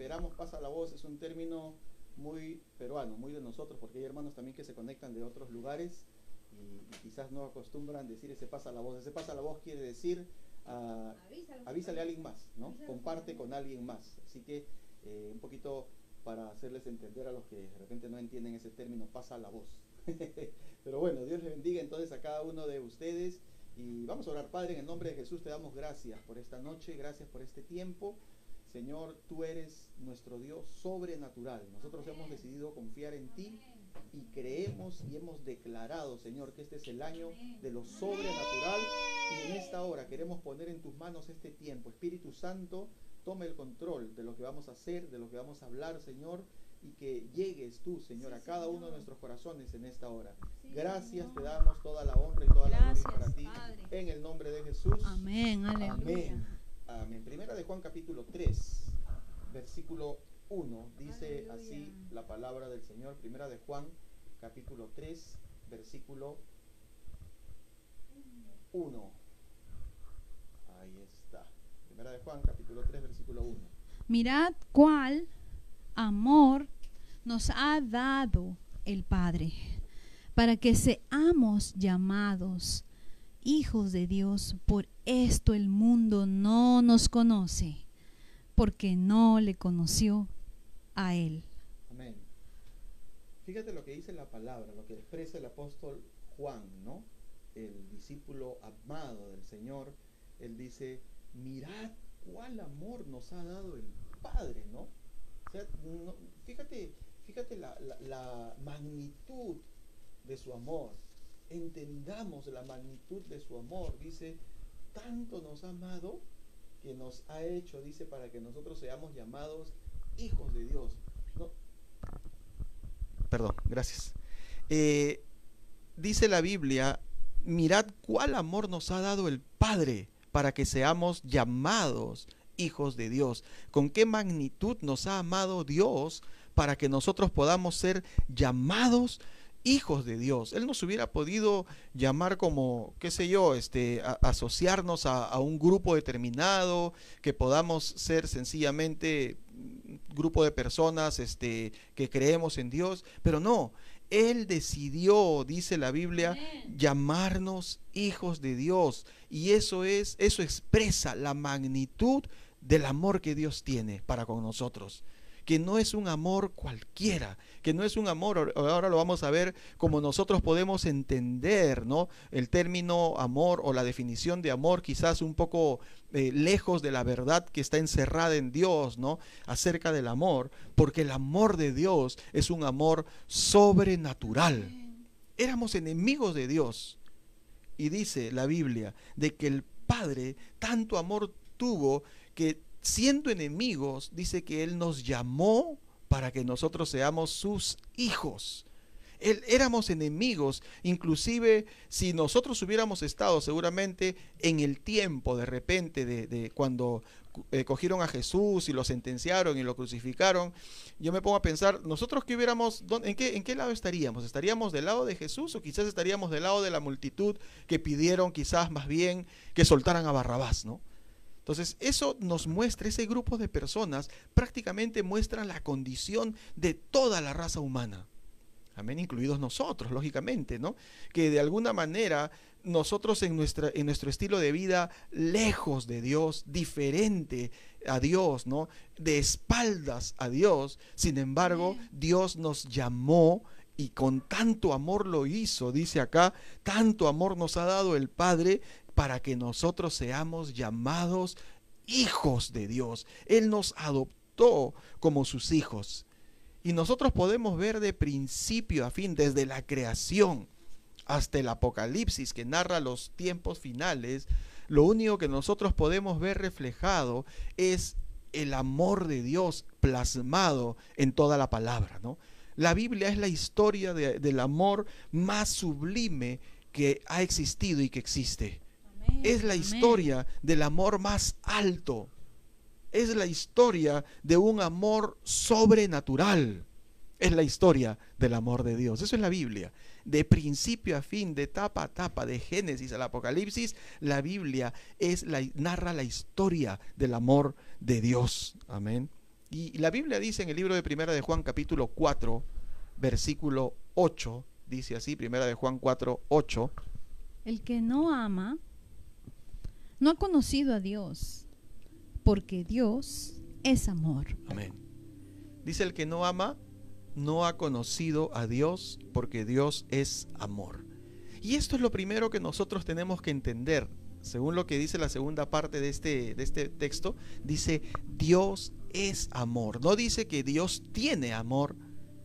esperamos pasa la voz es un término muy peruano, muy de nosotros, porque hay hermanos también que se conectan de otros lugares y, quizás no acostumbran decir ese pasa la voz. Ese pasa la voz quiere decir uh, avísale a alguien más, ¿no? Comparte con alguien más. Así que eh, un poquito para hacerles entender a los que de repente no entienden ese término, pasa la voz. Pero bueno, Dios les bendiga entonces a cada uno de ustedes y vamos a orar, Padre, en el nombre de Jesús te damos gracias por esta noche, gracias por este tiempo. Señor, tú eres nuestro Dios sobrenatural. Nosotros hemos decidido confiar en ti y creemos y hemos declarado, Señor, que este es el año de lo sobrenatural. Y en esta hora queremos poner en tus manos este tiempo. Espíritu Santo, tome el control de lo que vamos a hacer, de lo que vamos a hablar, Señor, y que llegues tú, Señor, a cada uno de nuestros corazones en esta hora. Gracias, te damos toda la honra y toda la gloria para ti. En el nombre de Jesús. Amén, aleluya. Amén. Amén. Primera de Juan capítulo 3, versículo 1, dice así la palabra del Señor. Primera de Juan capítulo 3, versículo 1. Ahí está. Primera de Juan capítulo 3, versículo 1. Mirad cuál amor nos ha dado el Padre para que seamos llamados hijos de Dios. Por esto el mundo no nos conoce, porque no le conoció a Él. Amén. Fíjate lo que dice la palabra, lo que expresa el apóstol Juan, ¿no? El discípulo amado del Señor. Él dice, mirad cuál amor nos ha dado el Padre, ¿no? O sea, fíjate, fíjate la, la magnitud de su amor entendamos la magnitud de su amor. Dice, tanto nos ha amado que nos ha hecho, dice, para que nosotros seamos llamados hijos de Dios. Perdón, gracias. Eh, dice la Biblia, mirad cuál amor nos ha dado el Padre para que seamos llamados hijos de Dios. Con qué magnitud nos ha amado Dios para que nosotros podamos ser llamados hijos de Dios. Él nos hubiera podido llamar como, qué sé yo, este, asociarnos a, un grupo determinado, que podamos ser sencillamente grupo de personas este, que creemos en Dios, pero no, Él decidió, dice la Biblia, llamarnos hijos de Dios. Y eso es, eso expresa la magnitud del amor que Dios tiene para con nosotros que no es un amor cualquiera, que no es un amor, ahora lo vamos a ver como nosotros podemos entender, ¿no? El término amor o la definición de amor quizás un poco eh, lejos de la verdad que está encerrada en Dios, ¿no? Acerca del amor, porque el amor de Dios es un amor sobrenatural. Éramos enemigos de Dios. Y dice la Biblia de que el Padre tanto amor tuvo que siendo enemigos, dice que Él nos llamó para que nosotros seamos sus hijos. Él, éramos enemigos, inclusive si nosotros hubiéramos estado seguramente en el tiempo de repente de, cuando eh, cogieron a Jesús y lo sentenciaron y lo crucificaron, yo me pongo a pensar, nosotros que hubiéramos, ¿en qué, ¿en qué lado estaríamos? ¿Estaríamos del lado de Jesús o quizás estaríamos del lado de la multitud que pidieron quizás más bien que soltaran a Barrabás, ¿no? Entonces, eso nos muestra, ese grupo de personas prácticamente muestran la condición de toda la raza humana. Amén, incluidos nosotros, lógicamente, ¿no? Que de alguna manera nosotros en, nuestra, en nuestro estilo de vida, lejos de Dios, diferente a Dios, ¿no? De espaldas a Dios, sin embargo, Dios nos llamó y con tanto amor lo hizo, dice acá, tanto amor nos ha dado el Padre para que nosotros seamos llamados hijos de Dios. Él nos adoptó como sus hijos. Y nosotros podemos ver de principio a fin, desde la creación hasta el Apocalipsis que narra los tiempos finales, lo único que nosotros podemos ver reflejado es el amor de Dios plasmado en toda la palabra. ¿no? La Biblia es la historia del amor más sublime que ha existido y que existe es la historia del amor más alto. Es la historia de un amor sobrenatural. Es la historia del amor de Dios. Eso es la Biblia. De principio a fin, de tapa a tapa, de Génesis al Apocalipsis, la Biblia es la, narra la historia del amor de Dios. Amén. Y la Biblia dice en el libro de Primera de Juan capítulo 4, versículo 8, dice así, Primera de Juan 4, 8. El que no ama no ha conocido a Dios, porque Dios es amor. Amén. Dice el que no ama no ha conocido a Dios, porque Dios es amor. Y esto es lo primero que nosotros tenemos que entender. Según lo que dice la segunda parte de este, de este texto, dice Dios es amor. No dice que Dios tiene amor,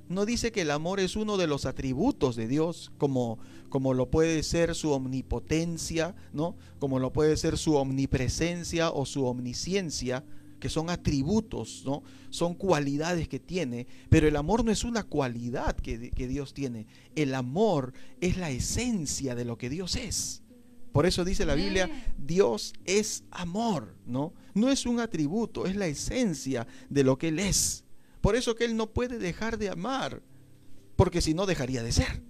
no dice que el amor es uno de los atributos de Dios, como, como lo puede ser su omnipotencia, ¿no? Como lo puede ser su omnipresencia o su omnisciencia, que son atributos, ¿no? Son cualidades que tiene, pero el amor no es una cualidad que, que Dios tiene. El amor es la esencia de lo que Dios es. Por eso dice la Biblia, Dios es amor, ¿no? No es un atributo, es la esencia de lo que Él es. Por eso que Él no puede dejar de amar, porque si no dejaría de ser.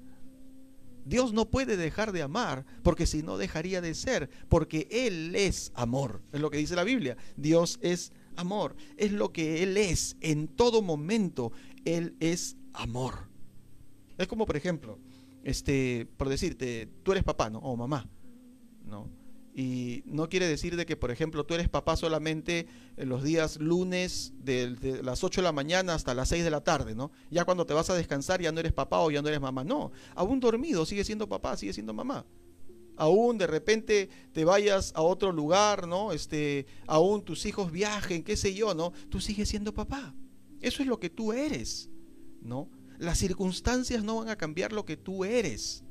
Dios no puede dejar de amar, porque si no dejaría de ser, porque Él es amor. Es lo que dice la Biblia. Dios es amor. Es lo que Él es. En todo momento, Él es amor. Es como, por ejemplo, este, por decirte, tú eres papá, ¿no? O mamá, ¿no? Y no quiere decir de que, por ejemplo, tú eres papá solamente en los días lunes de, las 8 de la mañana hasta las 6 de la tarde, ¿no? Ya cuando te vas a descansar ya no eres papá o ya no eres mamá. No, aún dormido sigue siendo papá, sigue siendo mamá. Aún de repente te vayas a otro lugar, ¿no? Este, aún tus hijos viajen, qué sé yo, ¿no? Tú sigues siendo papá. Eso es lo que tú eres, ¿no? Las circunstancias no van a cambiar lo que tú eres.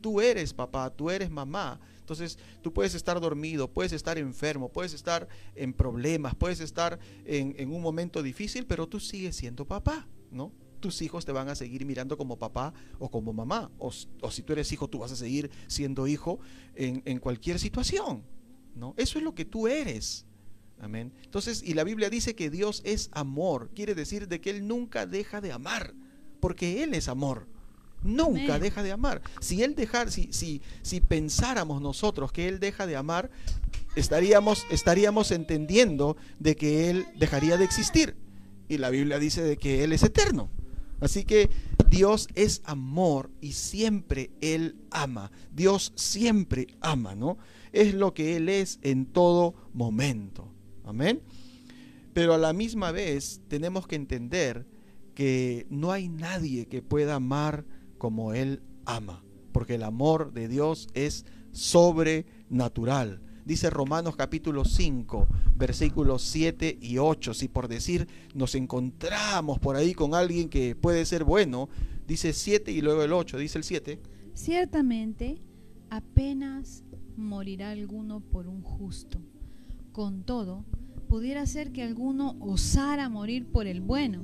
Tú eres papá, tú eres mamá. Entonces tú puedes estar dormido, puedes estar enfermo, puedes estar en problemas, puedes estar en, un momento difícil, pero tú sigues siendo papá, ¿no? tus hijos te van a seguir mirando como papá o como mamá. O, si tú eres hijo, tú vas a seguir siendo hijo en, cualquier situación. ¿no? Eso es lo que tú eres. Amén. Entonces, y la Biblia dice que Dios es amor. Quiere decir de que Él nunca deja de amar. Porque Él es amor. Nunca deja de amar. Si él dejar, si, si, si pensáramos nosotros que él deja de amar, estaríamos, estaríamos entendiendo de que él dejaría de existir. Y la Biblia dice de que él es eterno. Así que Dios es amor y siempre Él ama. Dios siempre ama, ¿no? Es lo que Él es en todo momento. Amén. Pero a la misma vez tenemos que entender que no hay nadie que pueda amar como Él ama, porque el amor de Dios es sobrenatural. Dice Romanos capítulo 5, versículos 7 y 8. Si por decir nos encontramos por ahí con alguien que puede ser bueno, dice 7 y luego el 8, dice el 7. Ciertamente, apenas morirá alguno por un justo. Con todo, pudiera ser que alguno osara morir por el bueno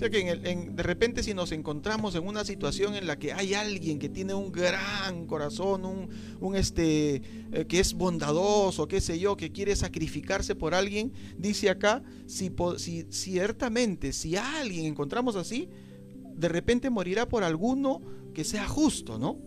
sea que de repente si nos encontramos en una situación en la que hay alguien que tiene un gran corazón, un, este, eh, que es bondadoso, qué sé yo, que quiere sacrificarse por alguien, dice acá, si, si ciertamente, si alguien encontramos así, de repente morirá por alguno que sea justo, ¿no?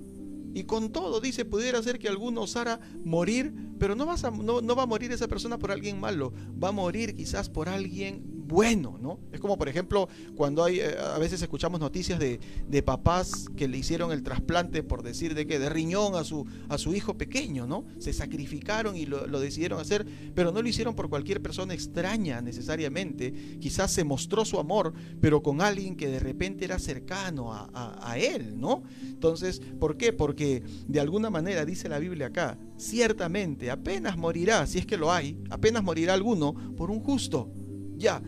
Y con todo, dice, pudiera ser que alguno osara morir, pero no, vas a, no, no va a morir esa persona por alguien malo, va a morir quizás por alguien bueno, ¿no? Es como, por ejemplo, cuando hay, eh, a veces escuchamos noticias de, papás que le hicieron el trasplante, por decir de que, de riñón a su, a su hijo pequeño, ¿no? Se sacrificaron y lo, decidieron hacer, pero no lo hicieron por cualquier persona extraña necesariamente. Quizás se mostró su amor, pero con alguien que de repente era cercano a, a él, ¿no? Entonces, ¿por qué? Porque de alguna manera, dice la Biblia acá, ciertamente apenas morirá, si es que lo hay, apenas morirá alguno por un justo ya,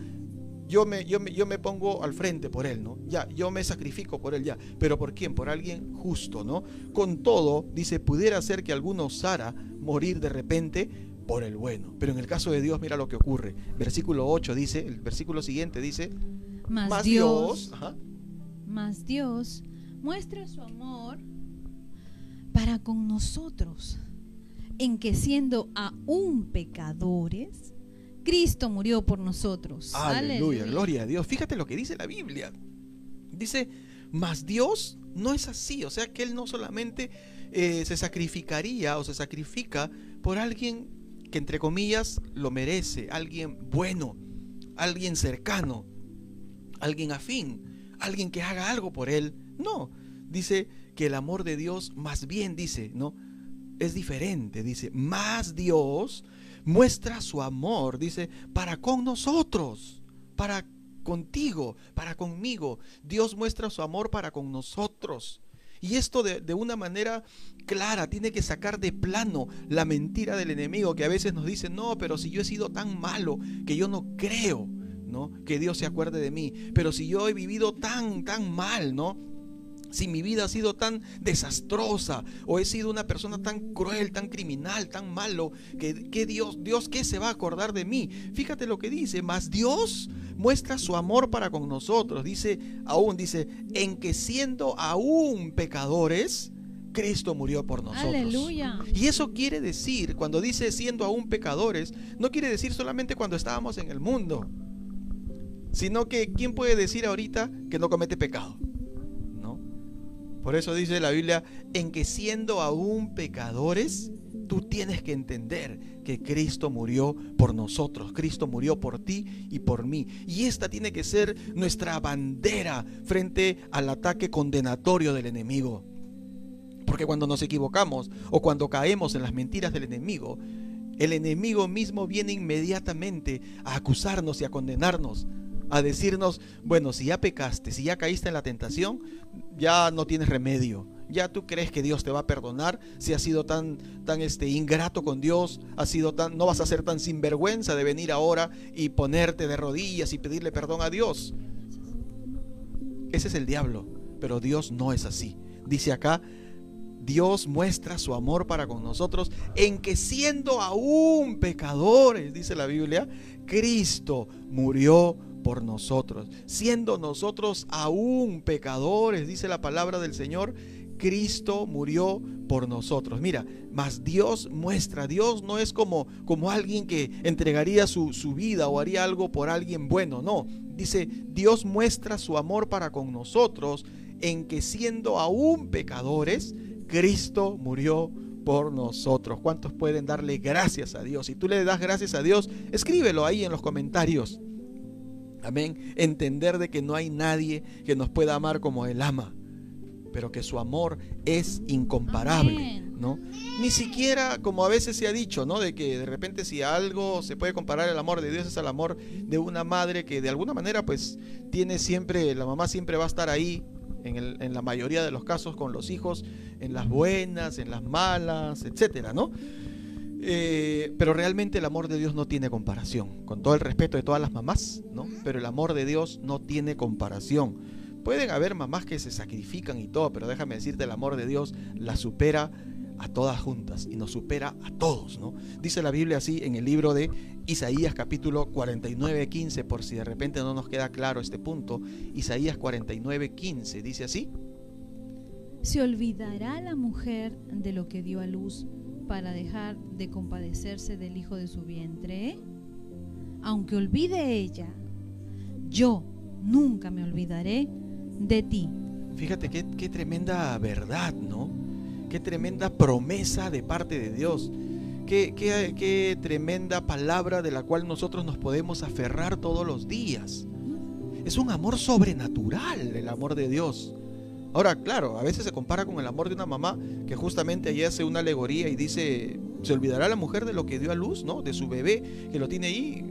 yo me, yo, me, yo me pongo al frente por él, ¿no? Ya, yo me sacrifico por él, ya. Pero ¿por quién? Por alguien justo, ¿no? Con todo, dice, pudiera ser que alguno osara morir de repente por el bueno. Pero en el caso de Dios, mira lo que ocurre. Versículo 8 dice, el versículo siguiente dice, más, Dios, más Dios muestra su amor para con nosotros, en que siendo aún pecadores, Cristo murió por nosotros. Aleluya, gloria a Dios. Fíjate lo que dice la Biblia. Dice, mas Dios no es así. O sea que Él no solamente eh, se sacrificaría o se sacrifica por alguien que entre comillas lo merece, alguien bueno, alguien cercano, alguien afín, alguien que haga algo por él. No, dice que el amor de Dios más bien dice, ¿no? Es diferente, dice, más Dios muestra su amor, dice, para con nosotros, para contigo, para conmigo. Dios muestra su amor para con nosotros. Y esto de, de, una manera clara tiene que sacar de plano la mentira del enemigo que a veces nos dice, no, pero si yo he sido tan malo que yo no creo, ¿no? Que Dios se acuerde de mí. Pero si yo he vivido tan, tan mal, ¿no? Si mi vida ha sido tan desastrosa o he sido una persona tan cruel, tan criminal, tan malo, que, Dios, Dios, ¿qué se va a acordar de mí? Fíjate lo que dice, más Dios muestra su amor para con nosotros. Dice aún, dice, en que siendo aún pecadores, Cristo murió por nosotros. Aleluya. Y eso quiere decir, cuando dice siendo aún pecadores, no quiere decir solamente cuando estábamos en el mundo, sino que ¿quién puede decir ahorita que no comete pecado? Por eso dice la Biblia, en que siendo aún pecadores, tú tienes que entender que Cristo murió por nosotros, Cristo murió por ti y por mí. Y esta tiene que ser nuestra bandera frente al ataque condenatorio del enemigo. Porque cuando nos equivocamos o cuando caemos en las mentiras del enemigo, el enemigo mismo viene inmediatamente a acusarnos y a condenarnos a decirnos, bueno, si ya pecaste, si ya caíste en la tentación, ya no tienes remedio. Ya tú crees que Dios te va a perdonar si has sido tan, tan este, ingrato con Dios, has sido tan, no vas a ser tan sinvergüenza de venir ahora y ponerte de rodillas y pedirle perdón a Dios. Ese es el diablo, pero Dios no es así. Dice acá, Dios muestra su amor para con nosotros en que siendo aún pecadores, dice la Biblia, Cristo murió por nosotros. Siendo nosotros aún pecadores, dice la palabra del Señor, Cristo murió por nosotros. Mira, mas Dios muestra, Dios no es como, como alguien que entregaría su, su vida o haría algo por alguien bueno, no. Dice, Dios muestra su amor para con nosotros en que siendo aún pecadores, Cristo murió por nosotros. ¿Cuántos pueden darle gracias a Dios? Si tú le das gracias a Dios, escríbelo ahí en los comentarios. Amén. Entender de que no hay nadie que nos pueda amar como Él ama, pero que su amor es incomparable, ¿no? Ni siquiera, como a veces se ha dicho, ¿no? De que de repente si algo se puede comparar el amor de Dios es al amor de una madre que de alguna manera pues tiene siempre, la mamá siempre va a estar ahí en, en, la mayoría de los casos con los hijos, en las buenas, en las malas, etcétera, ¿no? Eh, pero realmente el amor de Dios no tiene comparación. Con todo el respeto de todas las mamás, ¿no? Pero el amor de Dios no tiene comparación. Pueden haber mamás que se sacrifican y todo, pero déjame decirte, el amor de Dios la supera a todas juntas y nos supera a todos, ¿no? Dice la Biblia así en el libro de Isaías capítulo 49, 15, por si de repente no nos queda claro este punto. Isaías 49, 15, dice así. Se olvidará la mujer de lo que dio a luz para dejar de compadecerse del hijo de su vientre? Aunque olvide ella, yo nunca me olvidaré de ti. Fíjate qué, tremenda verdad, ¿no? Qué tremenda promesa de parte de Dios. Qué, qué, tremenda palabra de la cual nosotros nos podemos aferrar todos los días. Es un amor sobrenatural el amor de Dios. Ahora, claro, a veces se compara con el amor de una mamá que justamente allí hace una alegoría y dice, se olvidará la mujer de lo que dio a luz, ¿no? De su bebé que lo tiene ahí.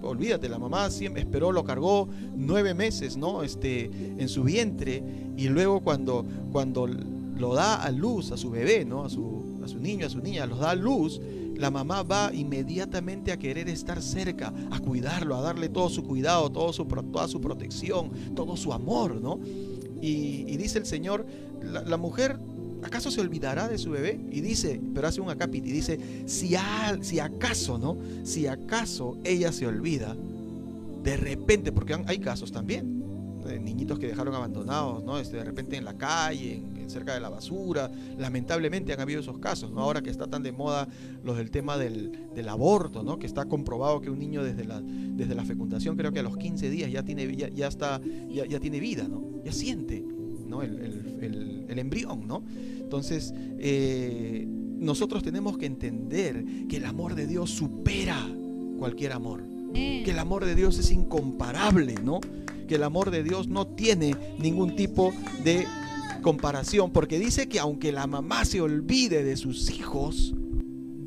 Olvídate, la mamá siempre esperó, lo cargó nueve meses, ¿no? Este, en su vientre y luego cuando, cuando lo da a luz a su bebé, ¿no? A su, a su niño, a su niña, los da a luz, la mamá va inmediatamente a querer estar cerca, a cuidarlo, a darle todo su cuidado, todo su, toda su protección, todo su amor, ¿no? Y, dice el Señor, la, mujer ¿acaso se olvidará de su bebé? Y dice, pero hace un acápite, y dice, si, si acaso, ¿no? Si acaso ella se olvida, de repente, porque hay casos también, de niñitos que dejaron abandonados, ¿no? Este, de repente en la calle, en, cerca de la basura, lamentablemente han habido esos casos, ¿no? Ahora que está tan de moda los del tema del, aborto, ¿no? Que está comprobado que un niño desde la, desde la fecundación, creo que a los 15 días ya tiene, ya, está, ya, ya tiene vida, ¿no? Ya siente, ¿no? El, el, embrión, ¿no? Entonces, eh, nosotros tenemos que entender que el amor de Dios supera cualquier amor. Que el amor de Dios es incomparable, ¿no? Que el amor de Dios no tiene ningún tipo de comparación, porque dice que aunque la mamá se olvide de sus hijos,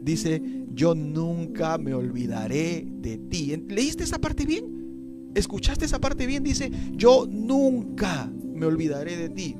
dice, yo nunca me olvidaré de ti. ¿Leíste esa parte bien? ¿Escuchaste esa parte bien? Dice, yo nunca me olvidaré de ti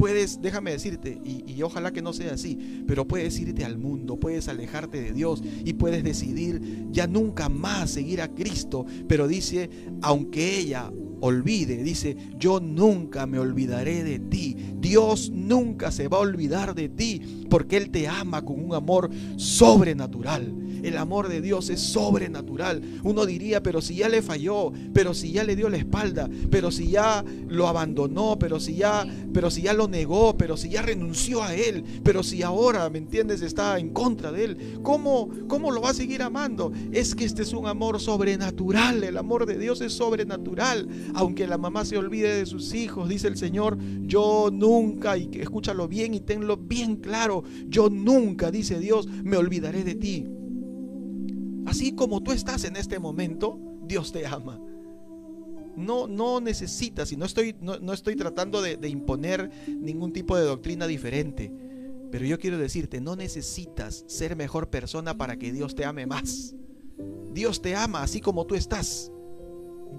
puedes, déjame decirte, y, ojalá que no sea así, pero puedes irte al mundo, puedes alejarte de Dios y puedes decidir ya nunca más seguir a Cristo, pero dice, aunque ella olvide, dice, yo nunca me olvidaré de ti. Dios nunca se va a olvidar de ti porque Él te ama con un amor sobrenatural. El amor de Dios es sobrenatural. Uno diría, pero si ya le falló, pero si ya le dio la espalda, pero si ya lo abandonó, pero si ya, pero si ya lo negó, pero si ya renunció a él, pero si ahora, ¿me entiendes?, está en contra de él. ¿Cómo, cómo lo va a seguir amando? Es que este es un amor sobrenatural. El amor de Dios es sobrenatural. Aunque la mamá se olvide de sus hijos, dice el Señor, yo nunca, y escúchalo bien y tenlo bien claro, yo nunca, dice Dios, me olvidaré de ti. Así como tú estás en este momento, Dios te ama. No, no necesitas, y no estoy, no, estoy tratando de, imponer ningún tipo de doctrina diferente, pero yo quiero decirte, no necesitas ser mejor persona para que Dios te ame más. Dios te ama así como tú estás.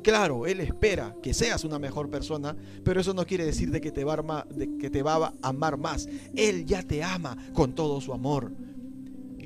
Claro, Él espera que seas una mejor persona, pero eso no quiere decir de que te va a amar más. Él ya te ama con todo su amor.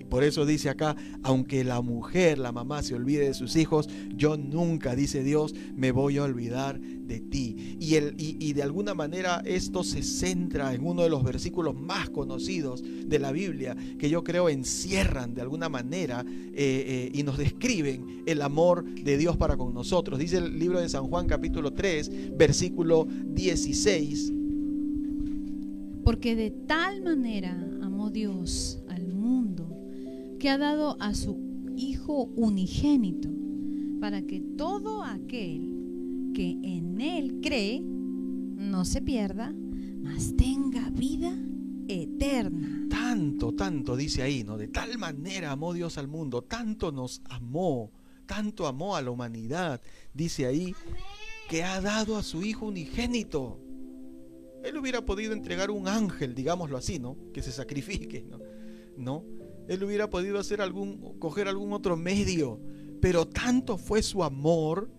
Por eso dice acá, aunque la mujer, la mamá se olvide de sus hijos, yo nunca, dice Dios, me voy a olvidar de ti. Y, el, y, de alguna manera esto se centra en uno de los versículos más conocidos de la Biblia, que yo creo encierran de alguna manera eh, eh, y nos describen el amor de Dios para con nosotros. Dice el libro de San Juan capítulo 3, versículo 16. Porque de tal manera amó Dios que ha dado a su Hijo unigénito, para que todo aquel que en Él cree no se pierda, mas tenga vida eterna. Tanto, tanto dice ahí, ¿no? De tal manera amó Dios al mundo, tanto nos amó, tanto amó a la humanidad, dice ahí, que ha dado a su Hijo unigénito. Él hubiera podido entregar un ángel, digámoslo así, ¿no? Que se sacrifique, ¿no? ¿No? Él hubiera podido hacer algún, coger algún otro medio. Pero tanto fue su amor,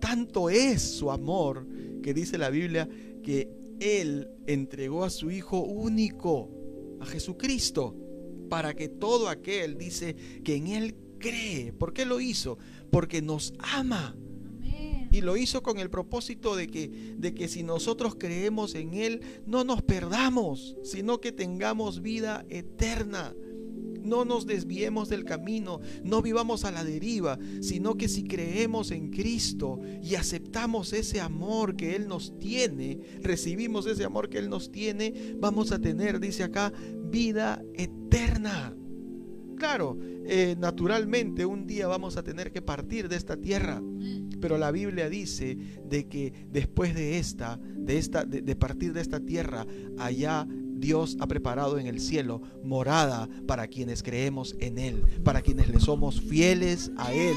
tanto es su amor, que dice la Biblia que Él entregó a su Hijo único, a Jesucristo, para que todo aquel, dice, que en Él cree. ¿Por qué lo hizo? Porque nos ama. Y lo hizo con el propósito de que, de que si nosotros creemos en Él, no nos perdamos, sino que tengamos vida eterna. No nos desviemos del camino, no vivamos a la deriva, sino que si creemos en Cristo y aceptamos ese amor que Él nos tiene, recibimos ese amor que Él nos tiene, vamos a tener, dice acá, vida eterna. Claro, eh, naturalmente un día vamos a tener que partir de esta tierra, pero la Biblia dice de que después de esta, de esta, de partir de esta tierra, allá Dios ha preparado en el cielo morada para quienes creemos en Él, para quienes le somos fieles a Él,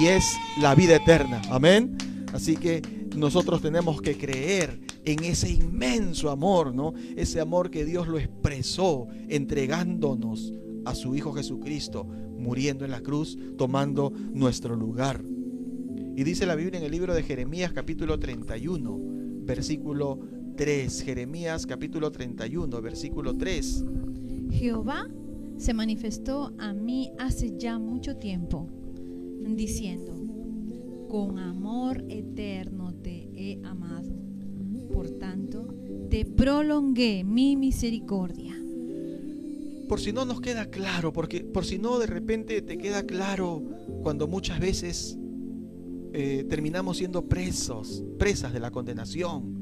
y es la vida eterna. Amén. Así que nosotros tenemos que creer en ese inmenso amor, ¿no? Ese amor que Dios lo expresó entregándonos a su Hijo Jesucristo, muriendo en la cruz, tomando nuestro lugar. Y dice la Biblia en el libro de Jeremías capítulo 31, versículo 3, Jeremías capítulo 31, versículo 3. Jehová se manifestó a mí hace ya mucho tiempo, diciendo, con amor eterno te he amado, por tanto te prolongué mi misericordia. Por si no nos queda claro, porque por si no de repente te queda claro cuando muchas veces eh, terminamos siendo presos, presas de la condenación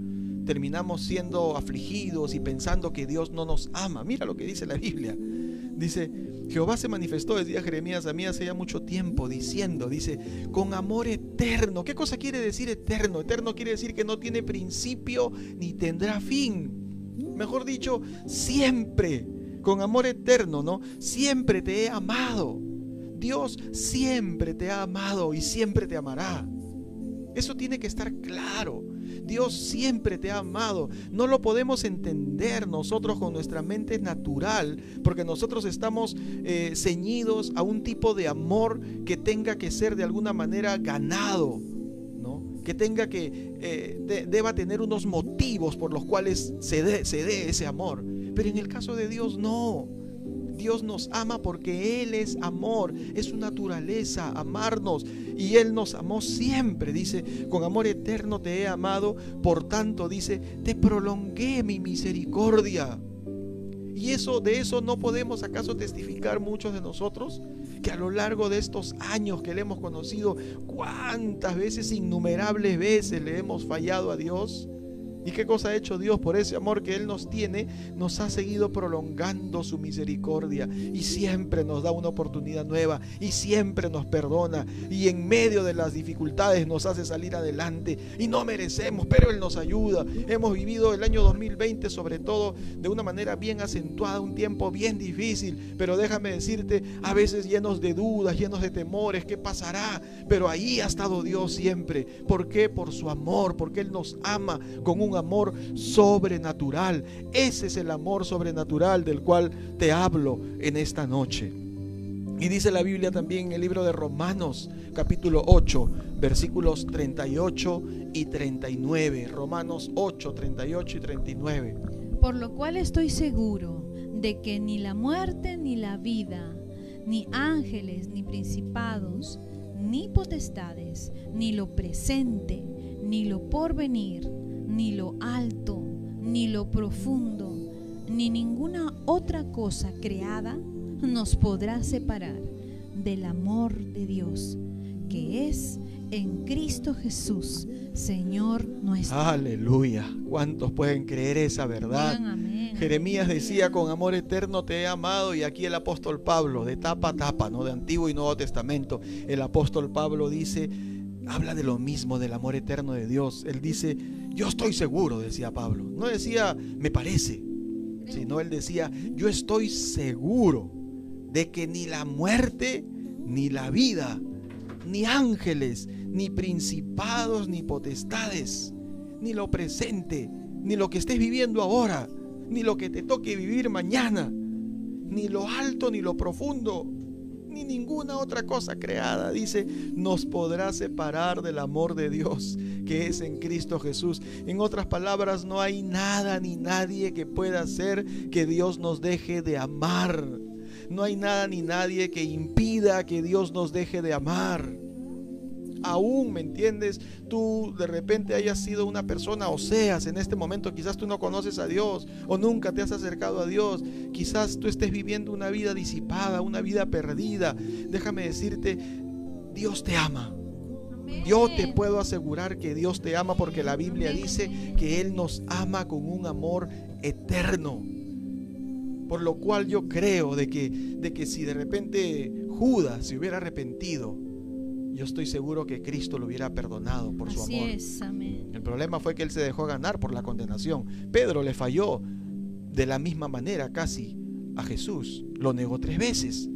terminamos siendo afligidos y pensando que Dios no nos ama. Mira lo que dice la Biblia. Dice, Jehová se manifestó, decía Jeremías a mí hace ya mucho tiempo, diciendo, dice, con amor eterno. ¿Qué cosa quiere decir eterno? Eterno quiere decir que no tiene principio ni tendrá fin. Mejor dicho, siempre, con amor eterno, ¿no? Siempre te he amado Dios siempre te ha amado y siempre te amará. Eso tiene que estar claro. Dios siempre te ha amado. No lo podemos entender nosotros con nuestra mente natural, porque nosotros estamos eh, ceñidos a un tipo de amor que tenga que ser de alguna manera ganado, ¿no? que tenga que, eh, deba tener unos motivos por los cuales se se dé ese amor. Pero en el caso de Dios no. Dios nos ama porque Él es amor, es su naturaleza, amarnos. Y Él nos amó siempre, dice, con amor eterno te he amado, por tanto, dice, te prolongué mi misericordia. Y eso, de eso no podemos acaso testificar muchos de nosotros, que a lo largo de estos años que le hemos conocido, cuántas veces, innumerables veces le hemos fallado a Dios ¿Y qué cosa ha hecho Dios por ese amor que Él nos tiene? Nos ha seguido prolongando su misericordia y siempre nos da una oportunidad nueva y siempre nos perdona y en medio de las dificultades nos hace salir adelante y no merecemos, pero Él nos ayuda. Hemos vivido el año 2020 sobre todo de una manera bien acentuada, un tiempo bien difícil, pero déjame decirte, a veces llenos de dudas, llenos de temores, ¿qué pasará? Pero ahí ha estado Dios siempre. ¿Por qué? Por su amor, porque Él nos ama con un amor sobrenatural. Ese es el amor sobrenatural del cual te hablo en esta noche. Y dice la Biblia también en el libro de Romanos capítulo 8, versículos 38 y 39. Romanos 8, 38 y 39. Por lo cual estoy seguro de que ni la muerte ni la vida, ni ángeles, ni principados, ni potestades, ni lo presente, ni lo porvenir, ni lo alto, ni lo profundo, ni ninguna otra cosa creada nos podrá separar del amor de Dios, que es en Cristo Jesús, Señor nuestro. Aleluya. ¿Cuántos pueden creer esa verdad? Jeremías decía, con amor eterno te he amado, y aquí el apóstol Pablo, de tapa a tapa, ¿no? de Antiguo y Nuevo Testamento, el apóstol Pablo dice, habla de lo mismo, del amor eterno de Dios. Él dice, yo estoy seguro, decía Pablo. No decía, me parece, sino él decía, yo estoy seguro de que ni la muerte, ni la vida, ni ángeles, ni principados, ni potestades, ni lo presente, ni lo que estés viviendo ahora, ni lo que te toque vivir mañana, ni lo alto, ni lo profundo, ni ninguna otra cosa creada, dice, nos podrá separar del amor de Dios que es en Cristo Jesús. En otras palabras, no hay nada ni nadie que pueda hacer que Dios nos deje de amar. No hay nada ni nadie que impida que Dios nos deje de amar aún, ¿me entiendes? Tú de repente hayas sido una persona o seas en este momento, quizás tú no conoces a Dios o nunca te has acercado a Dios, quizás tú estés viviendo una vida disipada, una vida perdida. Déjame decirte, Dios te ama. Yo te puedo asegurar que Dios te ama porque la Biblia dice que Él nos ama con un amor eterno. Por lo cual yo creo de que, de que si de repente Judas se hubiera arrepentido, yo estoy seguro que Cristo lo hubiera perdonado por su amor. El problema fue que él se dejó ganar por la condenación. Pedro le falló de la misma manera casi a Jesús. Lo negó tres veces.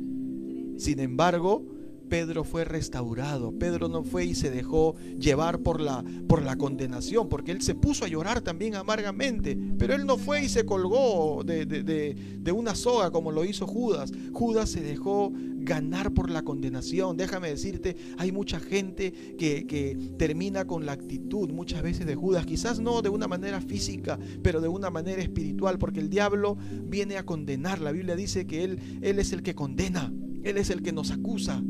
Sin embargo, Pedro fue restaurado. Pedro no fue y se dejó llevar por la, por la condenación, porque él se puso a llorar también amargamente. Pero él no fue y se colgó de, de, una soga como lo hizo Judas. Judas se dejó ganar por la condenación. Déjame decirte, hay mucha gente que, que termina con la actitud muchas veces de Judas, quizás no de una manera física, pero de una manera espiritual, porque el diablo viene a condenar. La Biblia dice que él, él es el que condena, él es el que nos acusa.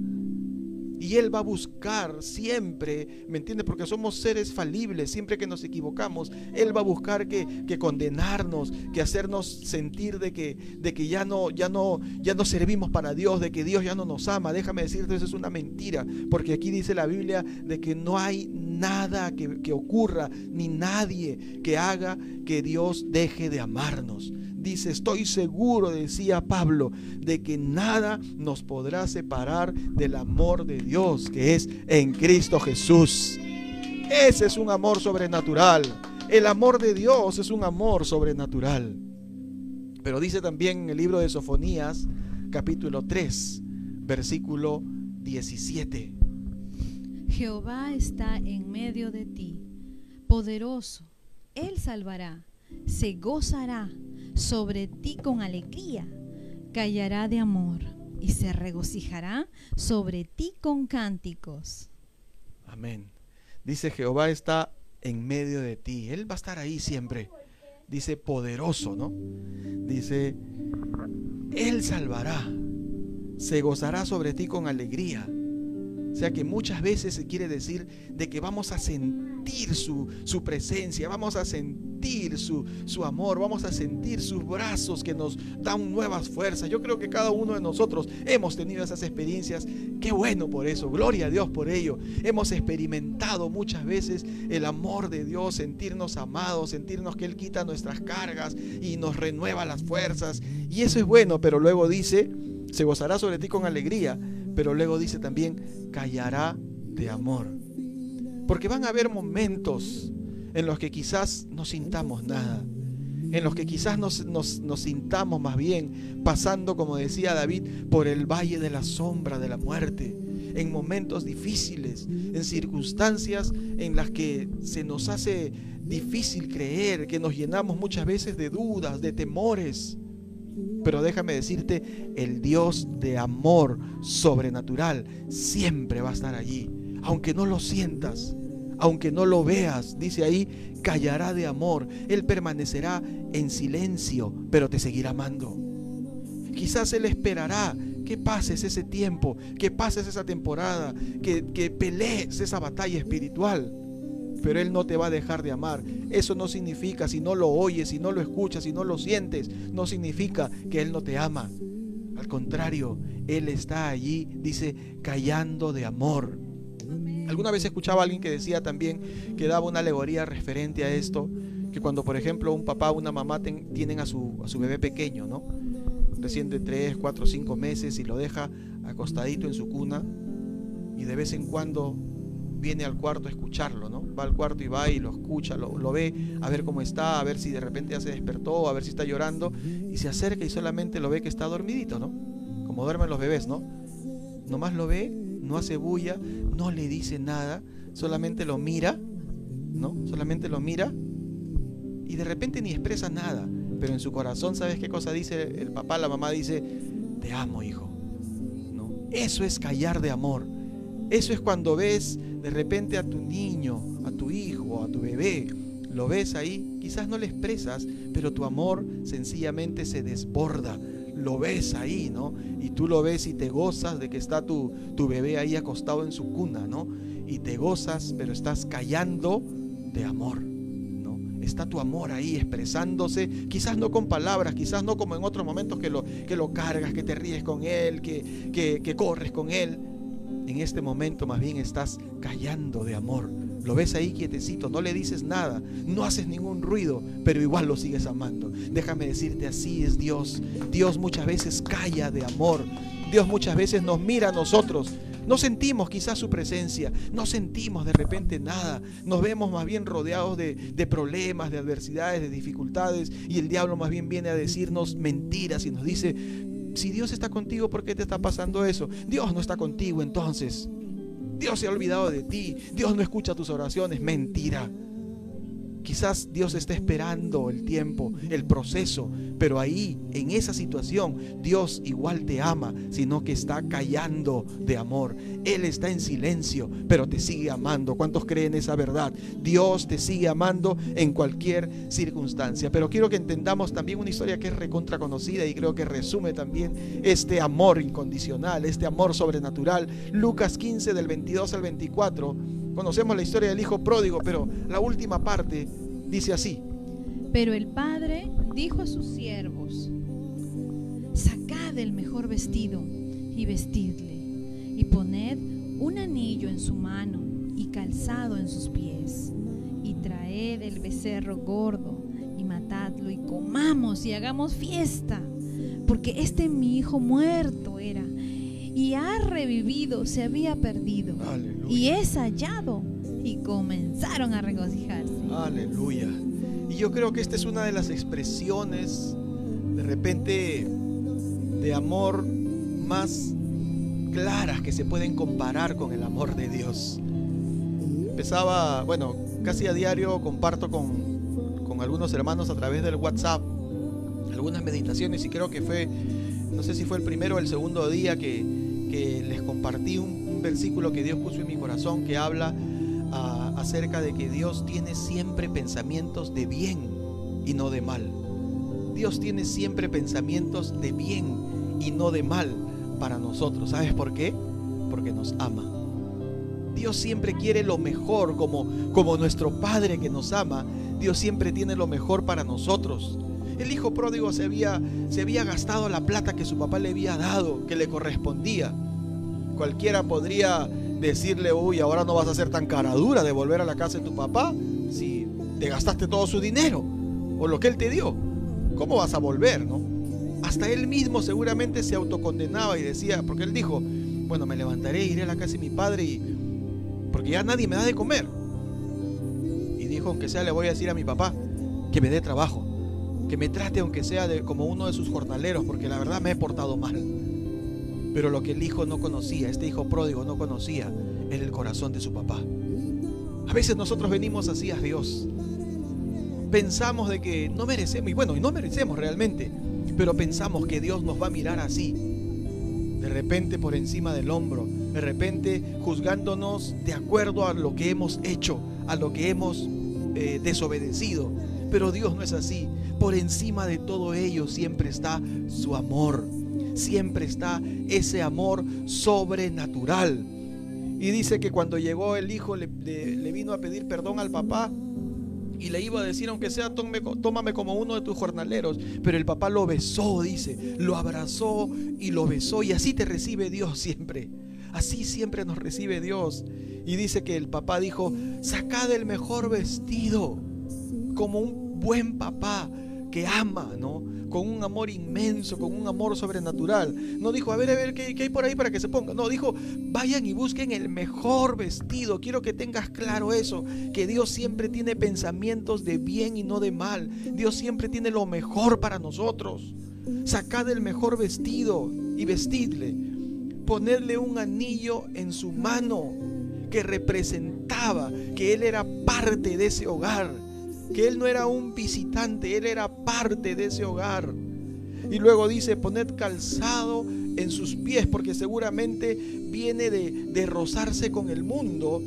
Y Él va a buscar siempre, ¿me entiendes? Porque somos seres falibles, siempre que nos equivocamos, Él va a buscar que, condenarnos, que hacernos sentir de que, de que ya, no, ya, no, ya no servimos para Dios, de que Dios ya no nos ama. Déjame decirte, eso es una mentira, porque aquí dice la Biblia de que no hay nada que, que ocurra, ni nadie que haga que Dios deje de amarnos dice, estoy seguro, decía Pablo, de que nada nos podrá separar del amor de Dios que es en Cristo Jesús. Ese es un amor sobrenatural. El amor de Dios es un amor sobrenatural. Pero dice también en el libro de Sofonías, capítulo 3, versículo 17. Jehová está en medio de ti, poderoso, Él salvará, se gozará sobre ti con alegría, callará de amor y se regocijará sobre ti con cánticos. Amén. Dice Jehová está en medio de ti, Él va a estar ahí siempre. Dice poderoso, ¿no? Dice, Él salvará, se gozará sobre ti con alegría o sea que muchas veces se quiere decir de que vamos a sentir su, su presencia, vamos a sentir su, su, amor, vamos a sentir sus brazos que nos dan nuevas fuerzas. Yo creo que cada uno de nosotros hemos tenido esas experiencias. Qué bueno por eso, gloria a Dios por ello. Hemos experimentado muchas veces el amor de Dios, sentirnos amados, sentirnos que Él quita nuestras cargas y nos renueva las fuerzas. Y eso es bueno, pero luego dice, se gozará sobre ti con alegría pero luego dice también, callará de amor. Porque van a haber momentos en los que quizás no sintamos nada, en los que quizás nos, nos, sintamos más bien pasando, como decía David, por el valle de la sombra de la muerte, en momentos difíciles, en circunstancias en las que se nos hace difícil creer, que nos llenamos muchas veces de dudas, de temores. Pero déjame decirte, el Dios de amor sobrenatural siempre va a estar allí. Aunque no lo sientas, aunque no lo veas, dice ahí, callará de amor. Él permanecerá en silencio, pero te seguirá amando. Quizás Él esperará que pases ese tiempo, que pases esa temporada, que, que pelees esa batalla espiritual pero Él no te va a dejar de amar. Eso no significa, si no lo oyes, si no lo escuchas, si no lo sientes, no significa que Él no te ama. Al contrario, Él está allí, dice, callando de amor. Alguna vez escuchaba a alguien que decía también, que daba una alegoría referente a esto, que cuando por ejemplo un papá o una mamá tienen a su, a su bebé pequeño, ¿no? Recién de 3, 4, 5 meses y lo deja acostadito en su cuna y de vez en cuando viene al cuarto a escucharlo, ¿no? Va al cuarto y va y lo escucha, lo, ve, a ver cómo está, a ver si de repente ya se despertó, a ver si está llorando, y se acerca y solamente lo ve que está dormidito, ¿no? Como duermen los bebés, ¿no? Nomás lo ve, no hace bulla, no le dice nada, solamente lo mira, ¿no? Solamente lo mira y de repente ni expresa nada, pero en su corazón, ¿sabes qué cosa dice el papá? La mamá dice, te amo, hijo. ¿No? Eso es callar de amor. Eso es cuando ves de repente a tu niño, a tu hijo, a tu bebé, lo ves ahí, quizás no le expresas, pero tu amor sencillamente se desborda. Lo ves ahí, ¿no? Y tú lo ves y te gozas de que está tu, tu bebé ahí acostado en su cuna, ¿no? Y te gozas, pero estás callando de amor. ¿no? Está tu amor ahí expresándose, quizás no con palabras, quizás no como en otros momentos que lo, que lo cargas, que te ríes con él, que, que, que corres con él, en este momento más bien estás callando de amor. Lo ves ahí quietecito, no le dices nada, no haces ningún ruido, pero igual lo sigues amando. Déjame decirte, así es Dios. Dios muchas veces calla de amor. Dios muchas veces nos mira a nosotros. No sentimos quizás su presencia, no sentimos de repente nada. Nos vemos más bien rodeados de, de problemas, de adversidades, de dificultades. Y el diablo más bien viene a decirnos mentiras y nos dice, si Dios está contigo, ¿por qué te está pasando eso? Dios no está contigo entonces. Dios se ha olvidado de ti. Dios no escucha tus oraciones. Mentira. Quizás Dios está esperando el tiempo, el proceso, pero ahí, en esa situación, Dios igual te ama, sino que está callando de amor. Él está en silencio, pero te sigue amando. ¿Cuántos creen esa verdad? Dios te sigue amando en cualquier circunstancia. Pero quiero que entendamos también una historia que es recontra conocida y creo que resume también este amor incondicional, este amor sobrenatural. Lucas 15 del 22 al 24 Conocemos la historia del hijo pródigo, pero la última parte dice así. Pero el padre dijo a sus siervos, sacad el mejor vestido y vestidle, y poned un anillo en su mano y calzado en sus pies, y traed el becerro gordo y matadlo y comamos y hagamos fiesta, porque este mi hijo muerto era y ha revivido, se había perdido y es hallado y comenzaron a regocijarse. Aleluya. Y yo creo que esta es una de las expresiones de repente de amor más claras que se pueden comparar con el amor de Dios. Empezaba, bueno, casi a diario comparto con, con algunos hermanos a través del WhatsApp algunas meditaciones y creo que fue, no sé si fue el primero o el segundo día que, que les compartí un, versículo que Dios puso en mi corazón que habla uh, acerca de que Dios tiene siempre pensamientos de bien y no de mal. Dios tiene siempre pensamientos de bien y no de mal para nosotros. ¿Sabes por qué? Porque nos ama. Dios siempre quiere lo mejor, como, como nuestro Padre que nos ama. Dios siempre tiene lo mejor para nosotros. El hijo pródigo se había, se había gastado la plata que su papá le había dado, que le correspondía. Cualquiera podría decirle, uy, ahora no vas a ser tan cara dura de volver a la casa de tu papá si te gastaste todo su dinero o lo que él te dio. ¿Cómo vas a volver, no? Hasta él mismo seguramente se autocondenaba y decía, porque él dijo, bueno, me levantaré, iré a la casa de mi padre y porque ya nadie me da de comer. Y dijo, aunque sea, le voy a decir a mi papá que me dé trabajo, que me trate aunque sea como uno de sus jornaleros, porque la verdad me he portado mal. Pero lo que el hijo no conocía, este hijo pródigo no conocía, era el corazón de su papá. A veces nosotros venimos así a Dios. Pensamos de que no merecemos, y bueno, y no merecemos realmente, pero pensamos que Dios nos va a mirar así, de repente por encima del hombro, de repente juzgándonos de acuerdo a lo que hemos hecho, a lo que hemos eh, desobedecido. Pero Dios no es así. Por encima de todo ello siempre está su amor. Siempre está ese amor sobrenatural. Y dice que cuando llegó el hijo le, vino a pedir perdón al papá y le iba a decir, aunque sea, tómame, tómame, como uno de tus jornaleros. Pero el papá lo besó, dice, lo abrazó y lo besó. Y así te recibe Dios siempre. Así siempre nos recibe Dios. Y dice que el papá dijo, sacad el mejor vestido, como un buen papá que ama, ¿no? Con un amor inmenso, con un amor sobrenatural. No dijo, a ver, a ver, ¿qué, ¿qué, hay por ahí para que se ponga? No, dijo, vayan y busquen el mejor vestido. Quiero que tengas claro eso, que Dios siempre tiene pensamientos de bien y no de mal. Dios siempre tiene lo mejor para nosotros. Sacad el mejor vestido y vestidle. Ponerle un anillo en su mano que representaba que Él era parte de ese hogar que él no era un visitante, él era parte de ese hogar. Y luego dice, poned calzado en sus pies, porque seguramente viene de, de rozarse con el mundo,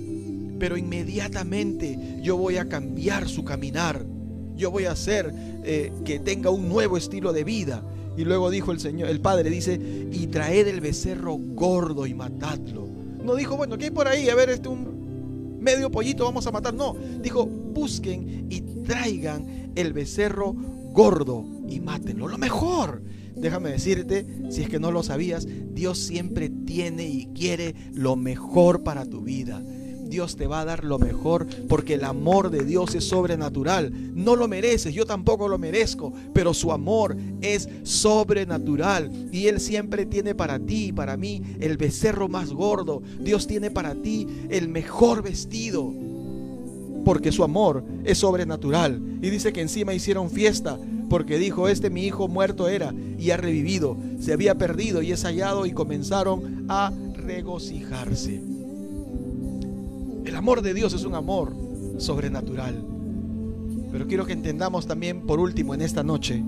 pero inmediatamente yo voy a cambiar su caminar. Yo voy a hacer eh, que tenga un nuevo estilo de vida. Y luego dijo el Señor, el Padre dice, y traed el becerro gordo y matadlo. No dijo, bueno, ¿qué hay por ahí? A ver, este un medio pollito vamos a matar. No, dijo, busquen y traigan el becerro gordo y mátenlo. Lo mejor. Déjame decirte, si es que no lo sabías, Dios siempre tiene y quiere lo mejor para tu vida. Dios te va a dar lo mejor porque el amor de Dios es sobrenatural. No lo mereces, yo tampoco lo merezco, pero su amor es sobrenatural y Él siempre tiene para ti y para mí el becerro más gordo. Dios tiene para ti el mejor vestido porque su amor es sobrenatural. Y dice que encima hicieron fiesta porque dijo, este mi hijo muerto era y ha revivido, se había perdido y es hallado y comenzaron a regocijarse. El amor de Dios es un amor sobrenatural. Pero quiero que entendamos también, por último, en esta noche,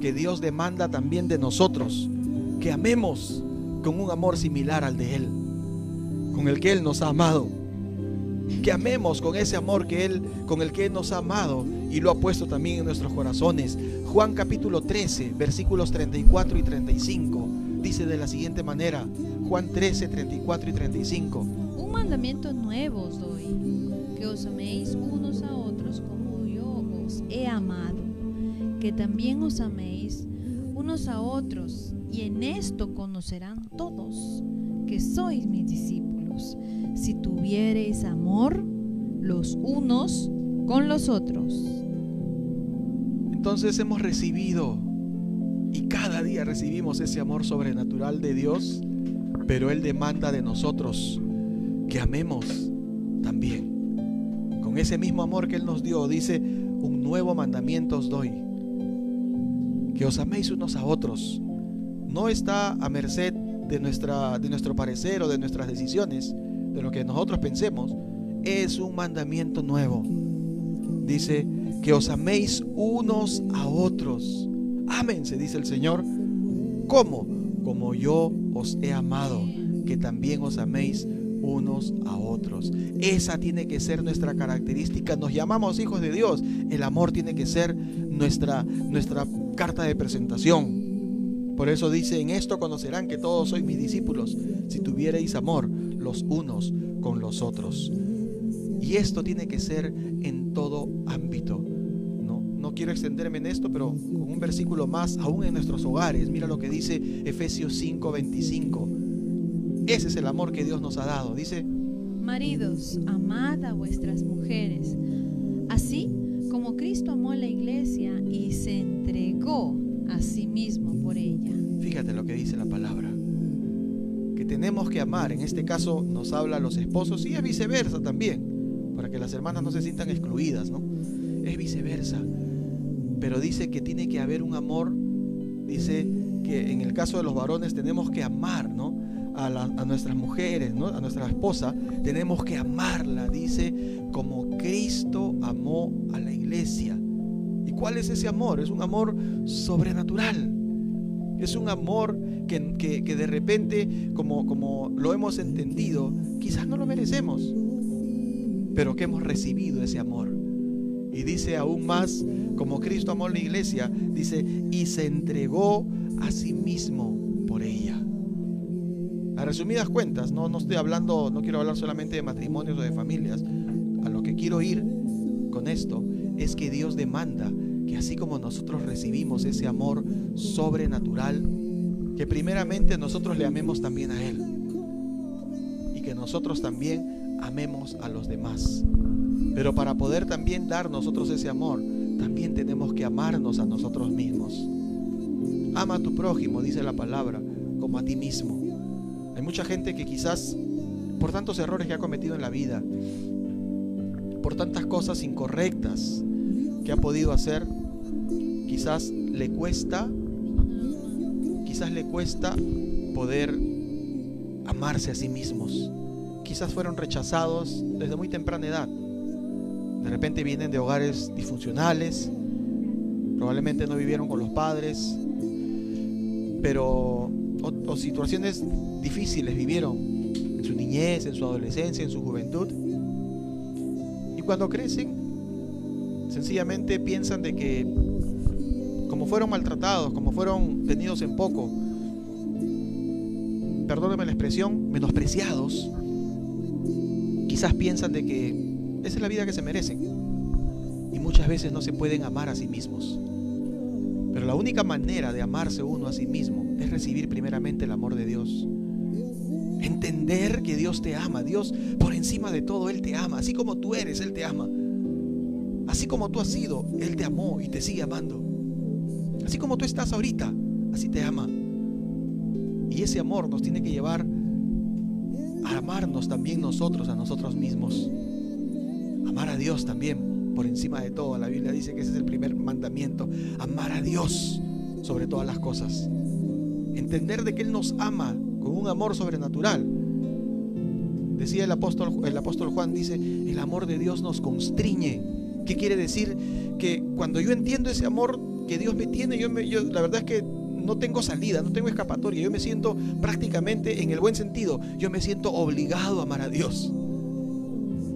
que Dios demanda también de nosotros que amemos con un amor similar al de Él, con el que Él nos ha amado. Que amemos con ese amor que Él, con el que Él nos ha amado y lo ha puesto también en nuestros corazones. Juan capítulo 13, versículos 34 y 35, dice de la siguiente manera, Juan 13, 34 y 35 mandamiento nuevo os doy, que os améis unos a otros como yo os he amado, que también os améis unos a otros, y en esto conocerán todos que sois mis discípulos, tuviereis amor los unos con los otros. Entonces hemos recibido y cada día recibimos ese amor sobrenatural de Dios, pero Él demanda de nosotros que amemos también. Con ese mismo amor que Él nos dio, dice, un nuevo mandamiento os doy. Que os améis unos a otros. No está a merced de, nuestra, de nuestro parecer o de nuestras decisiones, de lo que nosotros pensemos, es un mandamiento nuevo. Dice que os améis unos a otros. Ámense, dice el Señor. ¿Cómo? Como yo os he amado, que también os améis unos a otros. Esa tiene que ser nuestra característica. Nos llamamos hijos de Dios. El amor tiene que ser nuestra, nuestra carta de presentación. Por eso dice, en esto conocerán que todos sois mis discípulos, si tuviereis amor los unos con los otros. Y esto tiene que ser en todo ámbito. No, no quiero extenderme en esto, pero con un versículo más, aún en nuestros hogares, mira lo que dice Efesios 5:25. Ese es el amor que Dios nos ha dado. Dice, Maridos, amad a vuestras mujeres, así como Cristo amó a la iglesia y se entregó a sí mismo por ella. Fíjate lo que dice la palabra. Tenemos que amar. En este caso nos habla los esposos y es viceversa también. Para que las hermanas no se sientan excluidas, ¿no? Es viceversa. Pero dice que tiene que haber un amor. Dice que en el caso de los varones tenemos que amar, ¿no? A, a, nuestras mujeres, ¿no? a nuestra esposa, tenemos que amarla, dice, como Cristo amó a la iglesia. ¿Y cuál es ese amor? Es un amor sobrenatural. Es un amor que, que, de repente, como, como lo hemos entendido, quizás no lo merecemos, pero que hemos recibido ese amor. Y dice aún más, como Cristo amó a la iglesia, dice, y se entregó a sí mismo por ella. A resumidas cuentas, no, no estoy hablando, no quiero hablar solamente de matrimonios o de familias. A lo que quiero ir con esto es que Dios demanda que así como nosotros recibimos ese amor sobrenatural, que primeramente nosotros le amemos también a Él. Y que nosotros también amemos a los demás. Pero para poder también dar nosotros ese amor, también tenemos que amarnos a nosotros mismos. Ama a tu prójimo, dice la palabra, como a ti mismo. Hay mucha gente que quizás, por tantos errores que ha cometido en la vida, por tantas cosas incorrectas que ha podido hacer, quizás le cuesta, quizás le cuesta poder amarse a sí mismos. Quizás fueron rechazados desde muy temprana edad. De repente vienen de hogares disfuncionales, probablemente no vivieron con los padres, pero o, o situaciones difíciles vivieron en su niñez, en su adolescencia, en su juventud. Y cuando crecen, sencillamente piensan de que fueron maltratados, como fueron tenidos en poco, perdónenme la expresión, menospreciados, quizás piensan de que esa es la vida que se merecen. Y muchas veces no se pueden amar a sí mismos. Pero la única manera de amarse uno a sí mismo es recibir primeramente el amor de Dios. Entender que Dios te ama. Dios por encima de todo, Él te ama. Así como tú eres, Él te ama. Así como tú has sido, Él te amó y te sigue amando. Así como tú estás ahorita, así te ama. Y ese amor nos tiene que llevar a amarnos también nosotros a nosotros mismos. Amar a Dios también, por encima de todo. La Biblia dice que ese es el primer mandamiento. Amar a Dios sobre todas las cosas. Entender de que Él nos ama con un amor sobrenatural. Decía el apóstol, el apóstol Juan, dice, el amor de Dios nos constriñe. ¿Qué quiere decir? Que cuando yo entiendo ese amor que Dios me tiene, yo, me, yo la verdad es que no tengo salida, no tengo escapatoria. Yo me siento prácticamente, en el buen sentido, yo me siento obligado a amar a Dios.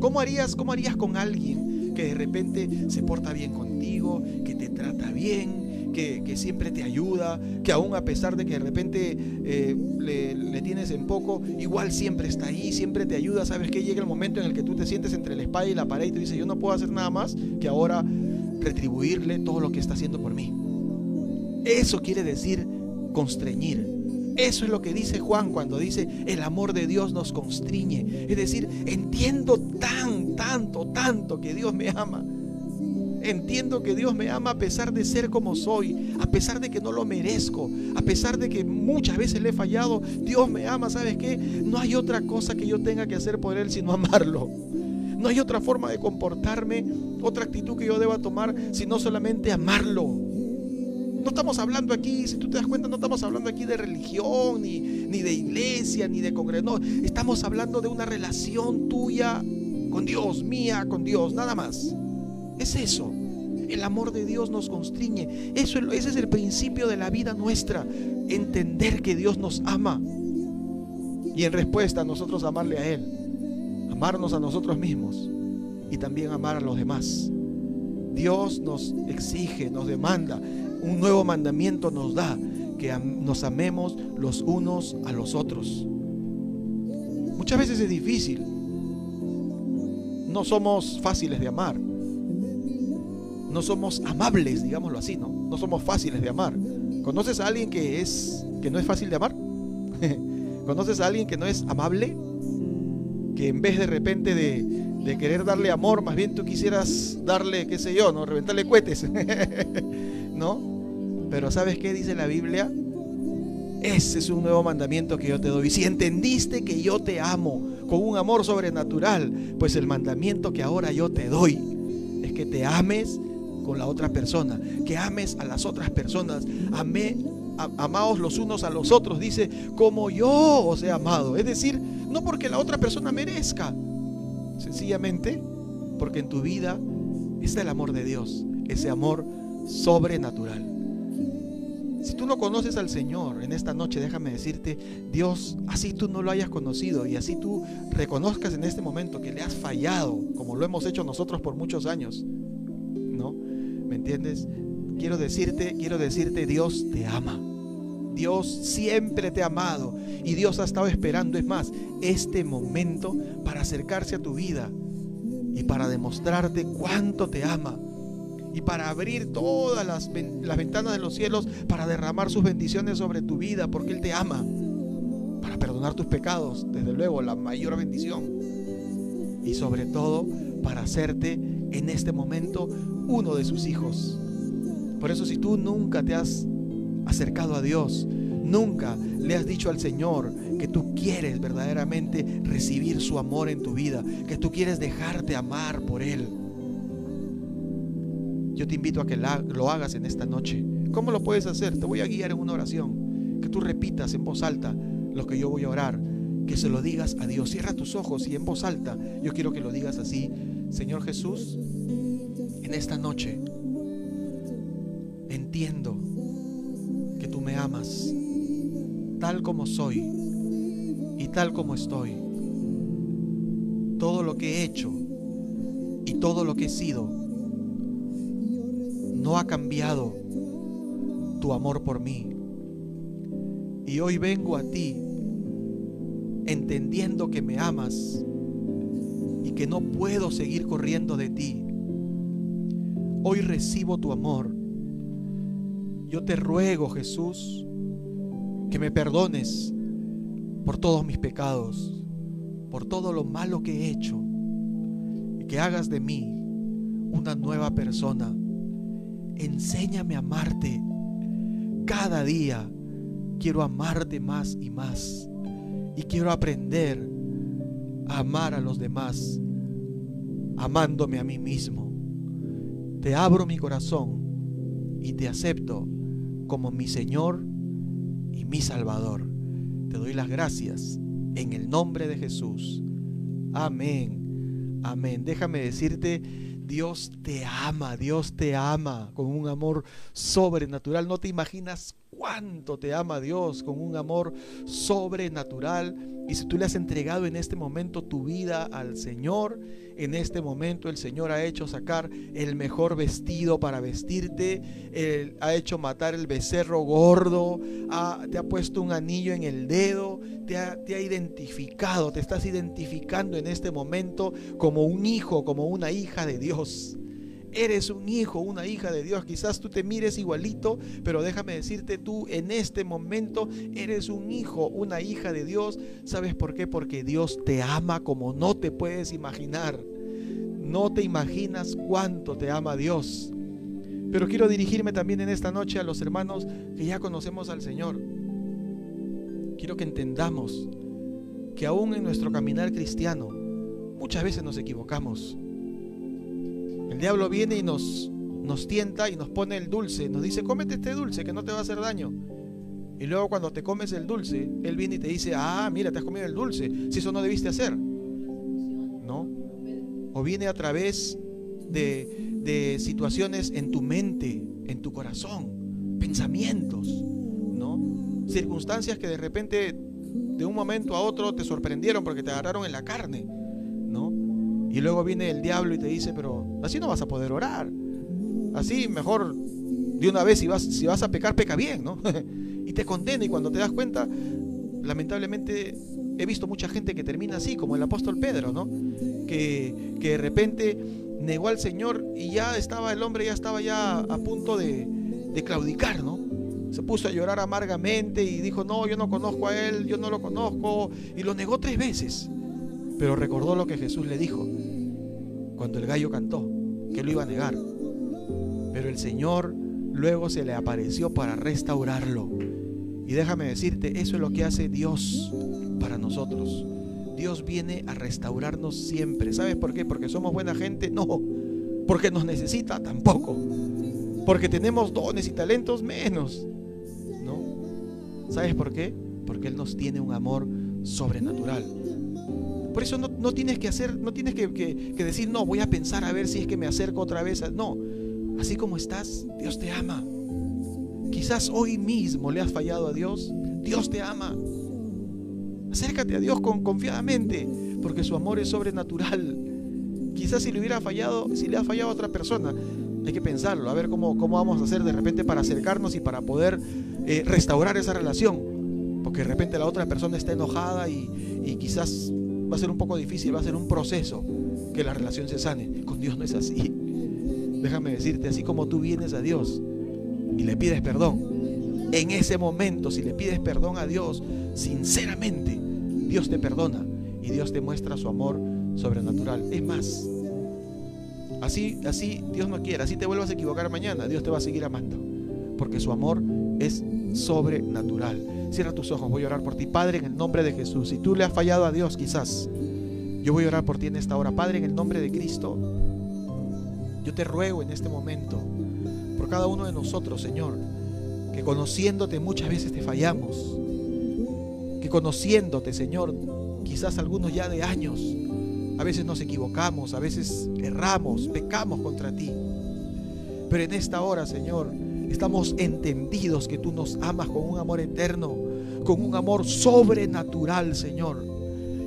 ¿Cómo harías, cómo harías con alguien que de repente se porta bien contigo, que te trata bien, que, que siempre te ayuda, que aún a pesar de que de repente eh, le, le, tienes en poco, igual siempre está ahí, siempre te ayuda? ¿Sabes que Llega el momento en el que tú te sientes entre la espada y la pared y te dices, yo no puedo hacer nada más que ahora retribuirle todo lo que está haciendo por mí. Eso quiere decir constreñir. Eso es lo que dice Juan cuando dice el amor de Dios nos constriñe. Es decir, entiendo tan, tanto, tanto que Dios me ama. Entiendo que Dios me ama a pesar de ser como soy, a pesar de que no lo merezco, a pesar de que muchas veces le he fallado. Dios me ama, ¿sabes qué? No hay otra cosa que yo tenga que hacer por Él sino amarlo. No hay otra forma de comportarme, otra actitud que yo deba tomar, sino solamente amarlo. No estamos hablando aquí, si tú te das cuenta, no estamos hablando aquí de religión, ni, ni de iglesia, ni de congreso. No, estamos hablando de una relación tuya con Dios, mía con Dios, nada más. Es eso. El amor de Dios nos constriñe. Eso, ese es el principio de la vida nuestra. Entender que Dios nos ama. Y en respuesta nosotros amarle a Él. Amarnos a nosotros mismos. Y también amar a los demás. Dios nos exige, nos demanda, un nuevo mandamiento nos da, que nos amemos los unos a los otros. Muchas veces es difícil. No somos fáciles de amar. No somos amables, digámoslo así, ¿no? No somos fáciles de amar. ¿Conoces a alguien que es que no es fácil de amar? ¿Conoces a alguien que no es amable? Que en vez de repente de, de querer darle amor, más bien tú quisieras darle, qué sé yo, ¿no? Reventarle cohetes, ¿no? Pero ¿sabes qué dice la Biblia? Ese es un nuevo mandamiento que yo te doy. Si entendiste que yo te amo con un amor sobrenatural, pues el mandamiento que ahora yo te doy es que te ames con la otra persona, que ames a las otras personas. Amé, amaos los unos a los otros, dice, como yo os he amado. Es decir, no porque la otra persona merezca, Sencillamente porque en tu vida está el amor de Dios, ese amor sobrenatural. Si tú no conoces al Señor en esta noche, déjame decirte, Dios, así tú no lo hayas conocido y así tú reconozcas en este momento que le has fallado, como lo hemos hecho nosotros por muchos años, ¿no? ¿Me entiendes? Quiero decirte, quiero decirte, Dios te ama. Dios siempre te ha amado y Dios ha estado esperando, es más, este momento para acercarse a tu vida y para demostrarte cuánto te ama y para abrir todas las, las, ventanas de los cielos para derramar sus bendiciones sobre tu vida porque Él te ama, para perdonar tus pecados, desde luego la mayor bendición y sobre todo para hacerte en este momento uno de sus hijos. Por eso si tú nunca te has acercado a Dios, nunca le has dicho al Señor que tú quieres verdaderamente recibir su amor en tu vida, que tú quieres dejarte amar por Él. Yo te invito a que lo hagas en esta noche. ¿Cómo lo puedes hacer? Te voy a guiar en una oración. Que tú repitas en voz alta lo que yo voy a orar. Que se lo digas a Dios. Cierra tus ojos y en voz alta yo quiero que lo digas así. Señor Jesús, en esta noche entiendo me amas tal como soy y tal como estoy. Todo lo que he hecho y todo lo que he sido no ha cambiado tu amor por mí. Y hoy vengo a ti entendiendo que me amas y que no puedo seguir corriendo de ti. Hoy recibo tu amor yo te ruego, Jesús, que me perdones por todos mis pecados, por todo lo malo que he hecho, y que hagas de mí una nueva persona. Enséñame a amarte. Cada día quiero amarte más y más. Y quiero aprender a amar a los demás, amándome a mí mismo. Te abro mi corazón y te acepto como mi Señor y mi Salvador. Te doy las gracias en el nombre de Jesús. Amén. Amén. Déjame decirte, Dios te ama, Dios te ama con un amor sobrenatural. No te imaginas cuánto te ama Dios con un amor sobrenatural. Y si tú le has entregado en este momento tu vida al Señor, en este momento el Señor ha hecho sacar el mejor vestido para vestirte, ha hecho matar el becerro gordo, te ha puesto un anillo en el dedo, te ha, te ha identificado, te estás identificando en este momento como un hijo, como una hija de Dios. Eres un hijo, una hija de Dios. Quizás tú te mires igualito, pero déjame decirte tú en este momento eres un hijo, una hija de Dios. ¿Sabes por qué? Porque Dios te ama como no te puedes imaginar. No te imaginas cuánto te ama Dios. Pero quiero dirigirme también en esta noche a los hermanos que ya conocemos al Señor. Quiero que entendamos que aún en nuestro caminar cristiano muchas veces nos equivocamos. El diablo viene y nos nos tienta y nos pone el dulce, nos dice, cómete este dulce que no te va a hacer daño. Y luego cuando te comes el dulce, Él viene y te dice, ah, mira, te has comido el dulce, si eso no debiste hacer. ¿No? O viene a través de, de situaciones en tu mente, en tu corazón, pensamientos, ¿no? Circunstancias que de repente, de un momento a otro, te sorprendieron porque te agarraron en la carne. Y luego viene el diablo y te dice, pero así no vas a poder orar. Así mejor de una vez si vas, si vas a pecar, peca bien, ¿no? y te condena y cuando te das cuenta, lamentablemente he visto mucha gente que termina así, como el apóstol Pedro, ¿no? Que, que de repente negó al Señor y ya estaba el hombre, ya estaba ya a punto de, de claudicar, ¿no? Se puso a llorar amargamente y dijo, no, yo no conozco a él, yo no lo conozco, y lo negó tres veces. Pero recordó lo que Jesús le dijo cuando el gallo cantó, que lo iba a negar. Pero el Señor luego se le apareció para restaurarlo. Y déjame decirte, eso es lo que hace Dios para nosotros. Dios viene a restaurarnos siempre. ¿Sabes por qué? Porque somos buena gente. No. Porque nos necesita tampoco. Porque tenemos dones y talentos menos. ¿No? ¿Sabes por qué? Porque Él nos tiene un amor sobrenatural. Por eso no, tienes que hacer, no tienes que, que, decir, no, voy a pensar a ver si es que me acerco otra vez. No, así como estás, Dios te ama. Quizás hoy mismo le has fallado a Dios. Dios te ama. Acércate a Dios con, confiadamente, porque su amor es sobrenatural. Quizás si le hubiera fallado, si le ha fallado a otra persona, hay que pensarlo, a ver cómo, cómo vamos a hacer de repente para acercarnos y para poder eh, restaurar esa relación. Porque de repente la otra persona está enojada y, y quizás va a ser un poco difícil, va a ser un proceso que la relación se sane. Con Dios no es así. Déjame decirte, así como tú vienes a Dios y le pides perdón, en ese momento, si le pides perdón a Dios, sinceramente, Dios te perdona y Dios te muestra su amor sobrenatural. Es más, así, así Dios no quiere, así te vuelvas a equivocar mañana, Dios te va a seguir amando, porque su amor es sobrenatural. Cierra tus ojos, voy a orar por ti, Padre, en el nombre de Jesús. Si tú le has fallado a Dios, quizás, yo voy a orar por ti en esta hora, Padre, en el nombre de Cristo. Yo te ruego en este momento, por cada uno de nosotros, Señor, que conociéndote muchas veces te fallamos que conociéndote, Señor, quizás algunos ya de años, a veces nos equivocamos, a veces erramos, pecamos contra ti. Pero en esta hora, Señor, estamos entendidos que tú nos amas con un amor eterno, con un amor sobrenatural, Señor.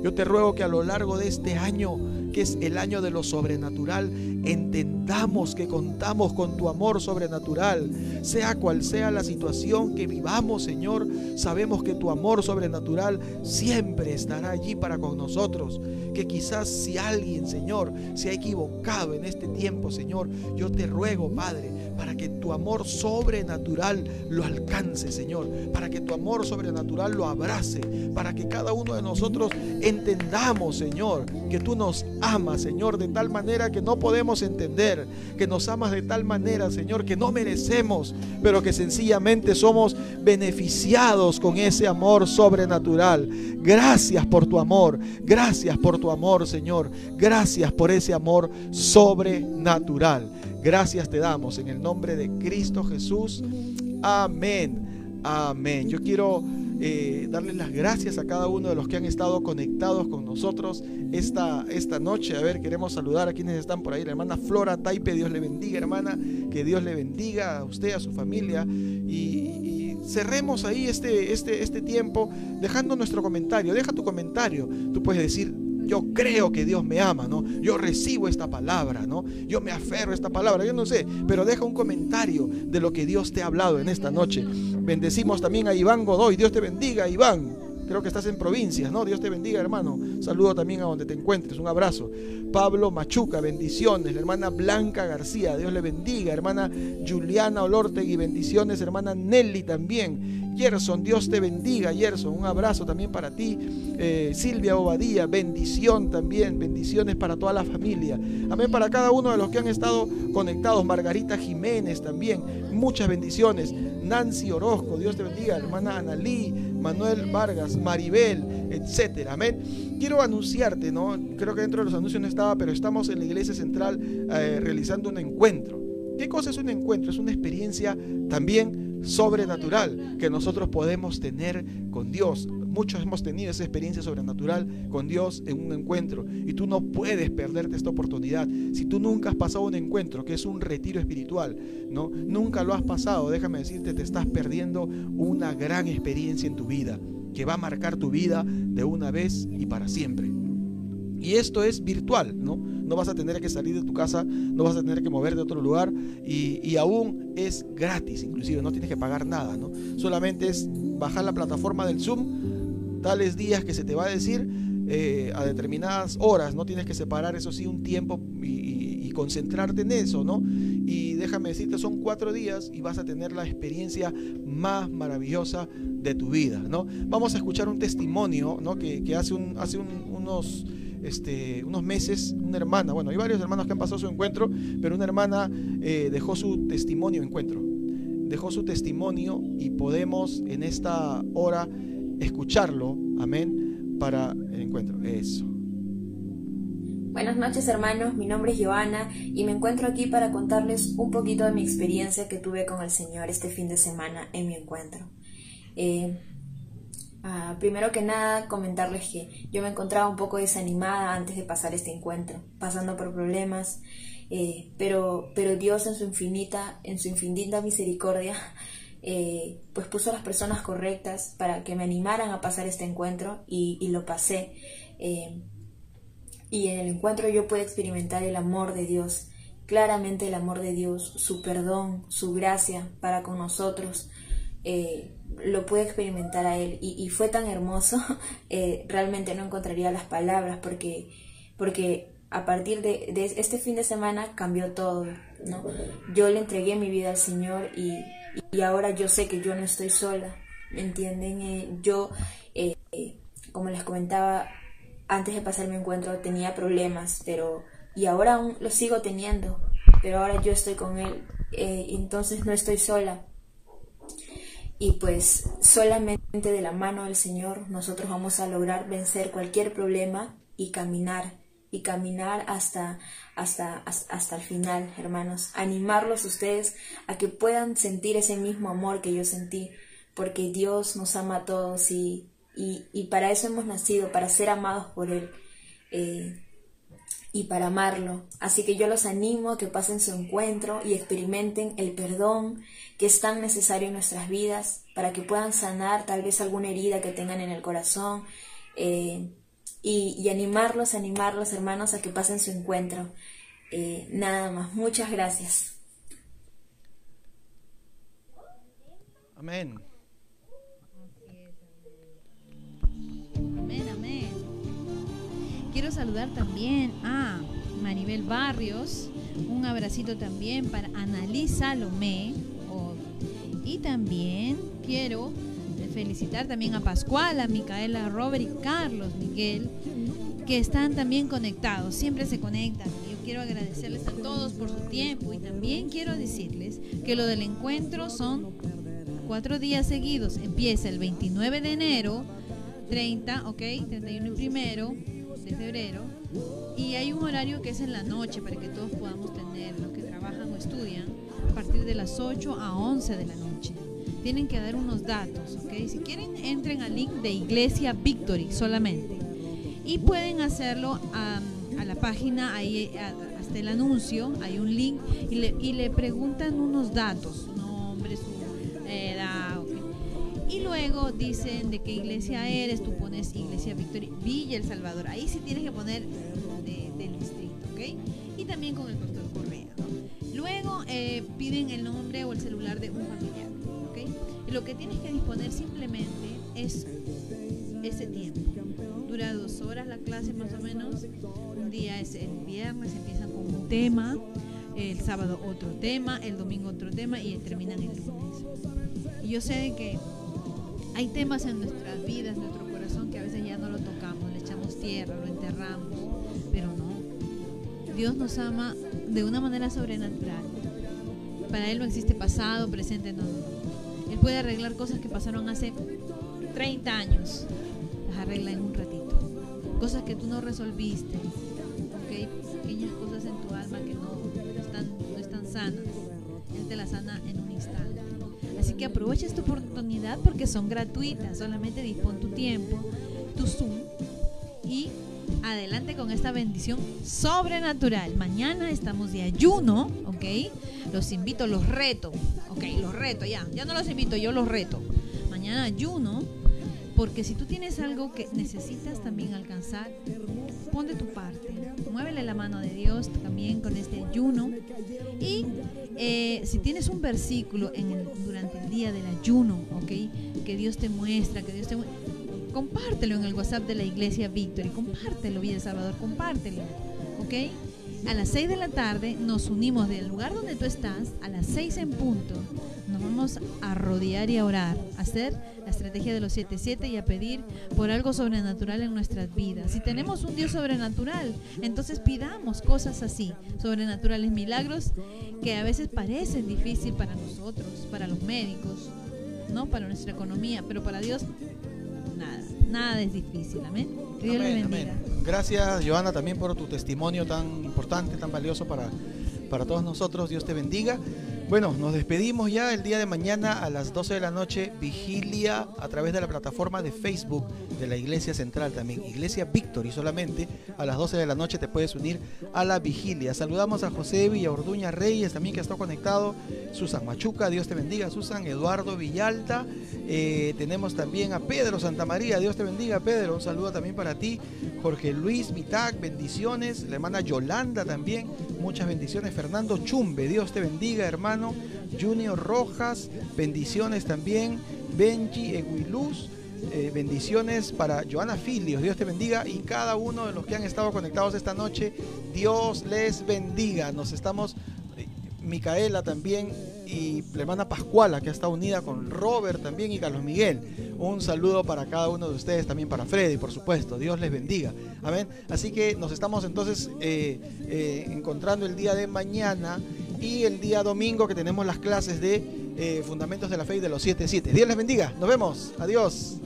Yo te ruego que a lo largo de este año, que es el año de lo sobrenatural, entendamos que contamos con tu amor sobrenatural. Sea cual sea la situación que vivamos, Señor, sabemos que tu amor sobrenatural siempre estará allí para con nosotros. Que quizás si alguien, Señor, se ha equivocado en este tiempo, Señor, yo te ruego, Padre, para que tu amor sobrenatural lo alcance, Señor, para que tu amor sobrenatural lo abrace, para que cada uno de nosotros entendamos, Señor, que tú nos amas, Señor, de tal manera que no podemos entender, que nos amas de tal manera, Señor, que no merecemos, pero que sencillamente somos beneficiados con ese amor sobrenatural. Gracias por tu amor, gracias por tu amor, Señor, gracias por ese amor sobrenatural. Gracias te damos en el nombre de Cristo Jesús. Amén. Amén. Yo quiero eh, darles las gracias a cada uno de los que han estado conectados con nosotros esta, esta noche. A ver, queremos saludar a quienes están por ahí. La hermana Flora Taipe, Dios le bendiga, hermana. Que Dios le bendiga a usted, a su familia. Y, cerremos ahí este, este, este tiempo dejando nuestro comentario. Deja tu comentario. Tú puedes decir, yo creo que Dios me ama, ¿no? Yo recibo esta palabra, ¿no? Yo me aferro a esta palabra, yo no sé, pero deja un comentario de lo que Dios te ha hablado en esta noche. Bendecimos también a Iván Godoy, Dios te bendiga, Iván. Creo que estás en provincias, ¿no? Dios te bendiga, hermano. Saludo también a donde te encuentres. Un abrazo. Pablo Machuca, bendiciones. La hermana Blanca García, Dios le bendiga. Hermana Juliana Olortegui, bendiciones. Hermana Nelly también. Gerson, Dios te bendiga, Gerson. Un abrazo también para ti. Eh, Silvia Obadía, bendición también. Bendiciones para toda la familia. Amén para cada uno de los que han estado conectados. Margarita Jiménez también. Muchas bendiciones. Nancy Orozco, Dios te bendiga. Hermana Analí, Manuel Vargas, Maribel, etcétera. Amén. Quiero anunciarte, ¿no? Creo que dentro de los anuncios no estaba, pero estamos en la iglesia central eh, realizando un encuentro. ¿Qué cosa es un encuentro? Es una experiencia también sobrenatural que nosotros podemos tener con Dios. Muchos hemos tenido esa experiencia sobrenatural con Dios en un encuentro y tú no puedes perderte esta oportunidad. Si tú nunca has pasado un encuentro, que es un retiro espiritual, ¿no? Nunca lo has pasado, déjame decirte, te estás perdiendo una gran experiencia en tu vida que va a marcar tu vida de una vez y para siempre. Y esto es virtual, ¿no? No vas a tener que salir de tu casa, no vas a tener que mover de otro lugar y, aún es gratis, inclusive no tienes que pagar nada, ¿no? Solamente es bajar la plataforma del Zoom, tales días que se te va a decir eh, a determinadas horas, no tienes que separar eso sí un tiempo y, concentrarte en eso, ¿no? Y déjame decirte, son cuatro días y vas a tener la experiencia más maravillosa de tu vida, ¿no? Vamos a escuchar un testimonio, ¿no? Que, hace, un, hace unos este, unos meses, una hermana, bueno, hay varios hermanos que han pasado su encuentro, pero una hermana eh, dejó su testimonio encuentro, dejó su testimonio y podemos en esta hora escucharlo, amén, para el encuentro. Eso. Buenas noches hermanos, mi nombre es Joana y me encuentro aquí para contarles un poquito de mi experiencia que tuve con el Señor este fin de semana en mi encuentro. Eh, Ah, primero que nada, comentarles que yo me encontraba un poco desanimada antes de pasar este encuentro, pasando por problemas, eh, pero, pero Dios en su infinita, en su infinita misericordia, eh, pues puso las personas correctas para que me animaran a pasar este encuentro y, lo pasé. Eh, y en el encuentro yo pude experimentar el amor de Dios, claramente el amor de Dios, su perdón, su gracia para con nosotros lo pude experimentar a él y, fue tan hermoso, eh, realmente no encontraría las palabras porque, porque a partir de, este fin de semana cambió todo, ¿no? Yo le entregué mi vida al Señor y, y ahora yo sé que yo no estoy sola, ¿me entienden? Eh, yo, eh, como les comentaba, antes de pasar mi encuentro tenía problemas, pero y ahora aún los sigo teniendo, pero ahora yo estoy con Él, entonces no estoy sola y pues solamente de la mano del Señor nosotros vamos a lograr vencer cualquier problema y caminar y caminar hasta hasta hasta el final, hermanos. Animarlos ustedes a que puedan sentir ese mismo amor que yo sentí, porque Dios nos ama a todos y, y, para eso hemos nacido, para ser amados por Él. Eh, y para amarlo. Así que yo los animo a que pasen su encuentro y experimenten el perdón que es tan necesario en nuestras vidas para que puedan sanar tal vez alguna herida que tengan en el corazón eh, y, animarlos, animarlos hermanos a que pasen su encuentro. Eh, nada más, muchas gracias. Amén. Amén, amén. Quiero saludar también a Maribel Barrios. Un abracito también para Analisa Salomé. y también quiero felicitar también a Pascual, a Micaela, Robert y Carlos Miguel, que están también conectados, siempre se conectan. Yo quiero agradecerles a todos por su tiempo y también quiero decirles que lo del encuentro son cuatro días seguidos. Empieza el 29 de enero, 30, ok, 31 y primero, de febrero. Y hay un horario que es en la noche para que todos podamos tener, los que trabajan o estudian, a partir de las 8 a 11 de la noche. Tienen que dar unos datos, ¿ok? Si quieren, entren al link de Iglesia Victory solamente. Y pueden hacerlo a, la página, ahí hasta el anuncio, hay un link y le, preguntan unos datos, nombre, su edad, y luego dicen de qué iglesia eres, tú pones Iglesia Victoria, Villa El Salvador. Ahí sí tienes que poner del distrito, ¿ok? Y también con el pastor Correa. Luego eh, piden el nombre o el celular de un familiar. Y lo que tienes que disponer simplemente es ese tiempo. Dura dos horas la clase más o menos. Un día es el viernes, empiezan con un tema, el sábado otro tema, el domingo otro tema y terminan el lunes. Y yo sé que hay temas en nuestras vidas, en nuestro corazón, que a veces ya no lo tocamos, le echamos tierra, lo enterramos, pero no. Dios nos ama de una manera sobrenatural. Para Él no existe pasado, presente, no. Puede arreglar cosas que pasaron hace 30 años, las arregla en un ratito. Cosas que tú no resolviste, ¿ok? Pequeñas cosas en tu alma que no están, no están sanas. Él te las sana en un instante. Así que aprovecha esta oportunidad porque son gratuitas. Solamente dispón tu tiempo, tu Zoom y adelante con esta bendición sobrenatural. Mañana estamos de ayuno, ¿ok? Los invito, los reto, ¿ok? Los reto, ya. Ya no los invito, yo los reto. Mañana ayuno, porque si tú tienes algo que necesitas también alcanzar, pon de tu parte. Muévele la mano de Dios también con este ayuno. Y eh, si tienes un versículo durante el día del ayuno, ¿ok? Que Dios te muestra, que Dios te muestra compártelo en el WhatsApp de la iglesia Victory, compártelo, Villa Salvador, compártelo, ¿ok? A las 6 de la tarde nos unimos del lugar donde tú estás, a las 6 en punto, nos vamos a rodear y a orar, a hacer la estrategia de los 7-7 y a pedir por algo sobrenatural en nuestras vidas. Si tenemos un Dios sobrenatural, entonces pidamos cosas así, sobrenaturales, milagros que a veces parecen difícil para nosotros, para los médicos, ¿no? Para nuestra economía, pero para Dios nada, nada es difícil, amén. Dios le bendiga. Gracias, Joana, también por tu testimonio tan importante, tan valioso para, para todos nosotros. Dios te bendiga. Bueno, nos despedimos ya el día de mañana a las 12 de la noche, vigilia a través de la plataforma de Facebook de la Iglesia Central también, Iglesia Victory solamente, a las 12 de la noche te puedes unir a la vigilia. Saludamos a José Villaorduña Reyes también que está conectado, Susan Machuca, Dios te bendiga, Susan, Eduardo Villalta, eh, tenemos también a Pedro Santa María, Dios te bendiga Pedro, un saludo también para ti, Jorge Luis Mitac, bendiciones, la hermana Yolanda también, muchas bendiciones, Fernando Chumbe, Dios te bendiga hermano. Junior Rojas, bendiciones también, Benji Eguiluz, eh, bendiciones para Joana Filios, Dios te bendiga y cada uno de los que han estado conectados esta noche, Dios les bendiga. Nos estamos, eh, Micaela también y la hermana Pascuala que está unida con Robert también y Carlos Miguel. Un saludo para cada uno de ustedes, también para Freddy, por supuesto. Dios les bendiga. Amén. Así que nos estamos entonces eh, encontrando el día de mañana y el día domingo que tenemos las clases de eh, Fundamentos de la Fe y de los 7-7. Dios les bendiga. Nos vemos. Adiós.